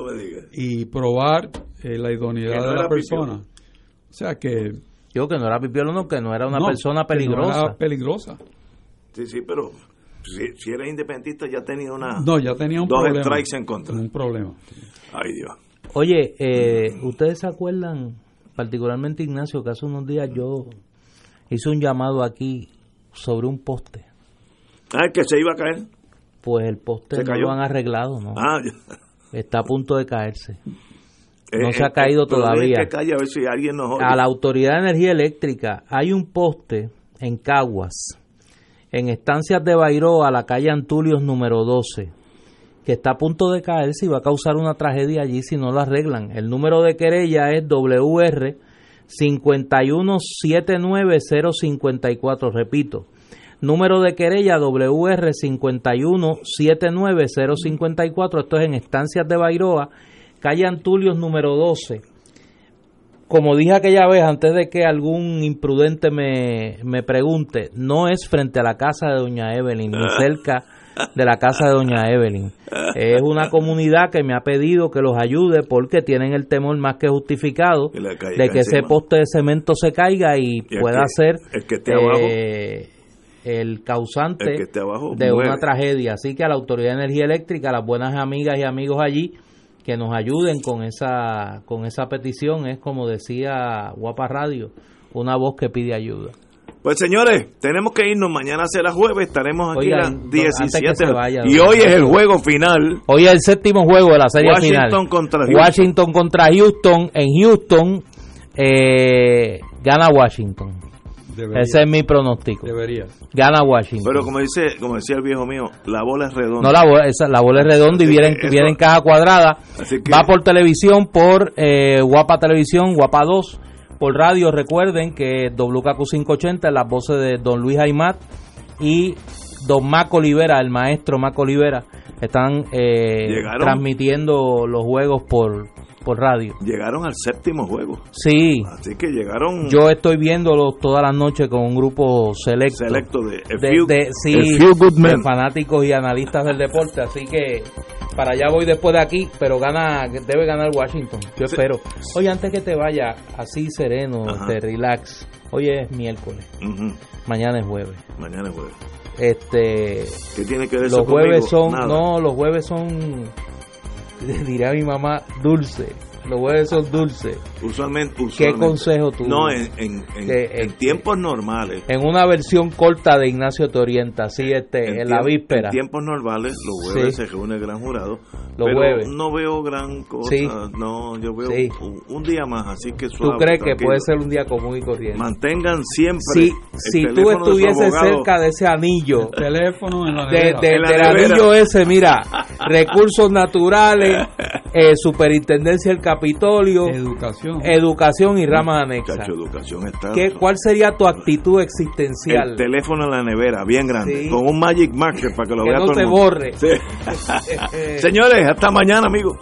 Speaker 3: y probar eh, la idoneidad
Speaker 1: no
Speaker 3: de la persona. O sea que...
Speaker 2: Digo que no era pipiolo, no, que no era una
Speaker 3: no,
Speaker 2: persona
Speaker 3: que no
Speaker 2: peligrosa.
Speaker 3: era peligrosa.
Speaker 1: Sí, sí, pero si, si eres independentista ya tenía una...
Speaker 3: No, ya tenía un
Speaker 1: Dos
Speaker 3: problema.
Speaker 1: strikes en contra.
Speaker 3: Un problema.
Speaker 1: Ay, Dios.
Speaker 2: Oye, eh, ¿ustedes se acuerdan, particularmente Ignacio, que hace unos días yo hice un llamado aquí sobre un poste?
Speaker 1: Ah, que se iba a caer.
Speaker 2: Pues el poste
Speaker 1: ¿Se
Speaker 2: no
Speaker 1: cayó?
Speaker 2: lo han arreglado, ¿no?
Speaker 1: Ah, ya.
Speaker 2: Está a punto de caerse. No
Speaker 1: Eh,
Speaker 2: se ha
Speaker 1: eh,
Speaker 2: caído todavía.
Speaker 1: que calle a ver si alguien nos oye.
Speaker 2: A la Autoridad de Energía Eléctrica hay un poste en Caguas, en estancias de Bairó, a la calle Antulios número 12, que está a punto de caerse y va a causar una tragedia allí si no lo arreglan. El número de querella es WR 5179054, repito. Número de querella WR 5179054, esto es en Estancias de Bairoa, calle Antulios número 12 como dije aquella vez, antes de que algún imprudente me, me pregunte, no es frente a la casa de Doña Evelyn, ni cerca de la casa de Doña Evelyn. Es una comunidad que me ha pedido que los ayude porque tienen el temor más que justificado
Speaker 1: Que
Speaker 2: de que ese poste de cemento se caiga y, pueda ser
Speaker 1: el que esté abajo.
Speaker 2: eh, el causante
Speaker 1: El que esté abajo
Speaker 2: de
Speaker 1: muere.
Speaker 2: una tragedia. Así que a la Autoridad de Energía Eléctrica, a las buenas amigas y amigos allí, que nos ayuden con esa con esa petición es como decía Guapa Radio una voz que pide ayuda
Speaker 1: Pues señores, tenemos que irnos. Mañana será jueves. Estaremos aquí
Speaker 2: Oigan,
Speaker 1: a las
Speaker 2: don- antes que
Speaker 1: 17.
Speaker 2: se vaya,
Speaker 1: y hoy es el juego final.
Speaker 2: Hoy es el séptimo juego de la serie
Speaker 1: Washington
Speaker 2: final.
Speaker 1: contra Houston.
Speaker 2: Washington contra Houston. En Houston eh, gana Washington.
Speaker 3: Debería.
Speaker 2: Ese es mi pronóstico.
Speaker 3: Debería.
Speaker 2: Gana Washington.
Speaker 1: Pero como dice, como decía el viejo mío, la bola es redonda.
Speaker 2: no, la bola, esa- la bola es redonda y viene,
Speaker 1: eso-
Speaker 2: viene en caja cuadrada.
Speaker 1: Así que-
Speaker 2: Va por televisión, por eh, Guapa Televisión, Guapa 2. Por radio, recuerden que WKQ 580, las voces de Don Luis Aymat y Don Maco Olivera, el maestro Maco Olivera, están eh, transmitiendo los juegos por, por radio.
Speaker 1: Llegaron al séptimo juego.
Speaker 2: Sí,
Speaker 1: Así que llegaron
Speaker 2: yo estoy viéndolos todas las noches con un grupo selecto.
Speaker 1: selectos de, a
Speaker 2: de,
Speaker 1: few-
Speaker 2: de- sí,
Speaker 1: few
Speaker 2: de fanáticos y analistas del deporte, así que para allá voy después de aquí, pero gana debe ganar Washington, yo
Speaker 1: Sí.
Speaker 2: espero. Oye, antes que te vaya, así sereno,
Speaker 1: Ajá.
Speaker 2: te relax. Hoy es miércoles, mañana es jueves.
Speaker 1: Mañana es jueves.
Speaker 2: Este,
Speaker 1: ¿Qué tiene que ver eso
Speaker 2: los jueves
Speaker 1: conmigo?
Speaker 2: son,
Speaker 1: Nada.
Speaker 2: no, los jueves son, dirá mi mamá, dulce. Los jueves son dulces.
Speaker 1: Usualmente,
Speaker 2: ¿Qué consejo tú?
Speaker 1: No, en, en, en-
Speaker 2: Que-
Speaker 1: en
Speaker 2: en-
Speaker 1: tiempos normales.
Speaker 2: En una versión corta de Ignacio te orienta, así este, en, la víspera.
Speaker 1: En tiempos normales, los jueves
Speaker 2: Sí.
Speaker 1: se reúne el gran jurado.
Speaker 2: Los
Speaker 1: pero
Speaker 2: jueves.
Speaker 1: no veo gran cosa.
Speaker 2: Sí.
Speaker 1: No, yo veo
Speaker 2: Sí.
Speaker 1: un, un día más, así que
Speaker 2: ¿Tú
Speaker 1: suave,
Speaker 2: crees que puede ser un día común y corriente?
Speaker 1: Mantengan siempre.
Speaker 2: Si,
Speaker 1: el
Speaker 2: si tú estuvieses cerca de ese anillo,
Speaker 3: Teléfono en la
Speaker 2: de, de-
Speaker 1: En la
Speaker 2: del anillo ese, mira, recursos naturales, eh, superintendencia del Capitolio,
Speaker 3: Educación.
Speaker 2: educación y ramas anexas.
Speaker 1: Chacho, educación está.
Speaker 2: ¿Qué, ¿Cuál sería tu actitud
Speaker 1: el
Speaker 2: existencial?
Speaker 1: teléfono en la nevera, bien grande,
Speaker 2: Sí.
Speaker 1: con un Magic Marker para que lo
Speaker 2: Que
Speaker 1: vea
Speaker 2: no
Speaker 1: todo el mundo.
Speaker 2: borre.
Speaker 1: Sí. Señores, hasta mañana, amigos.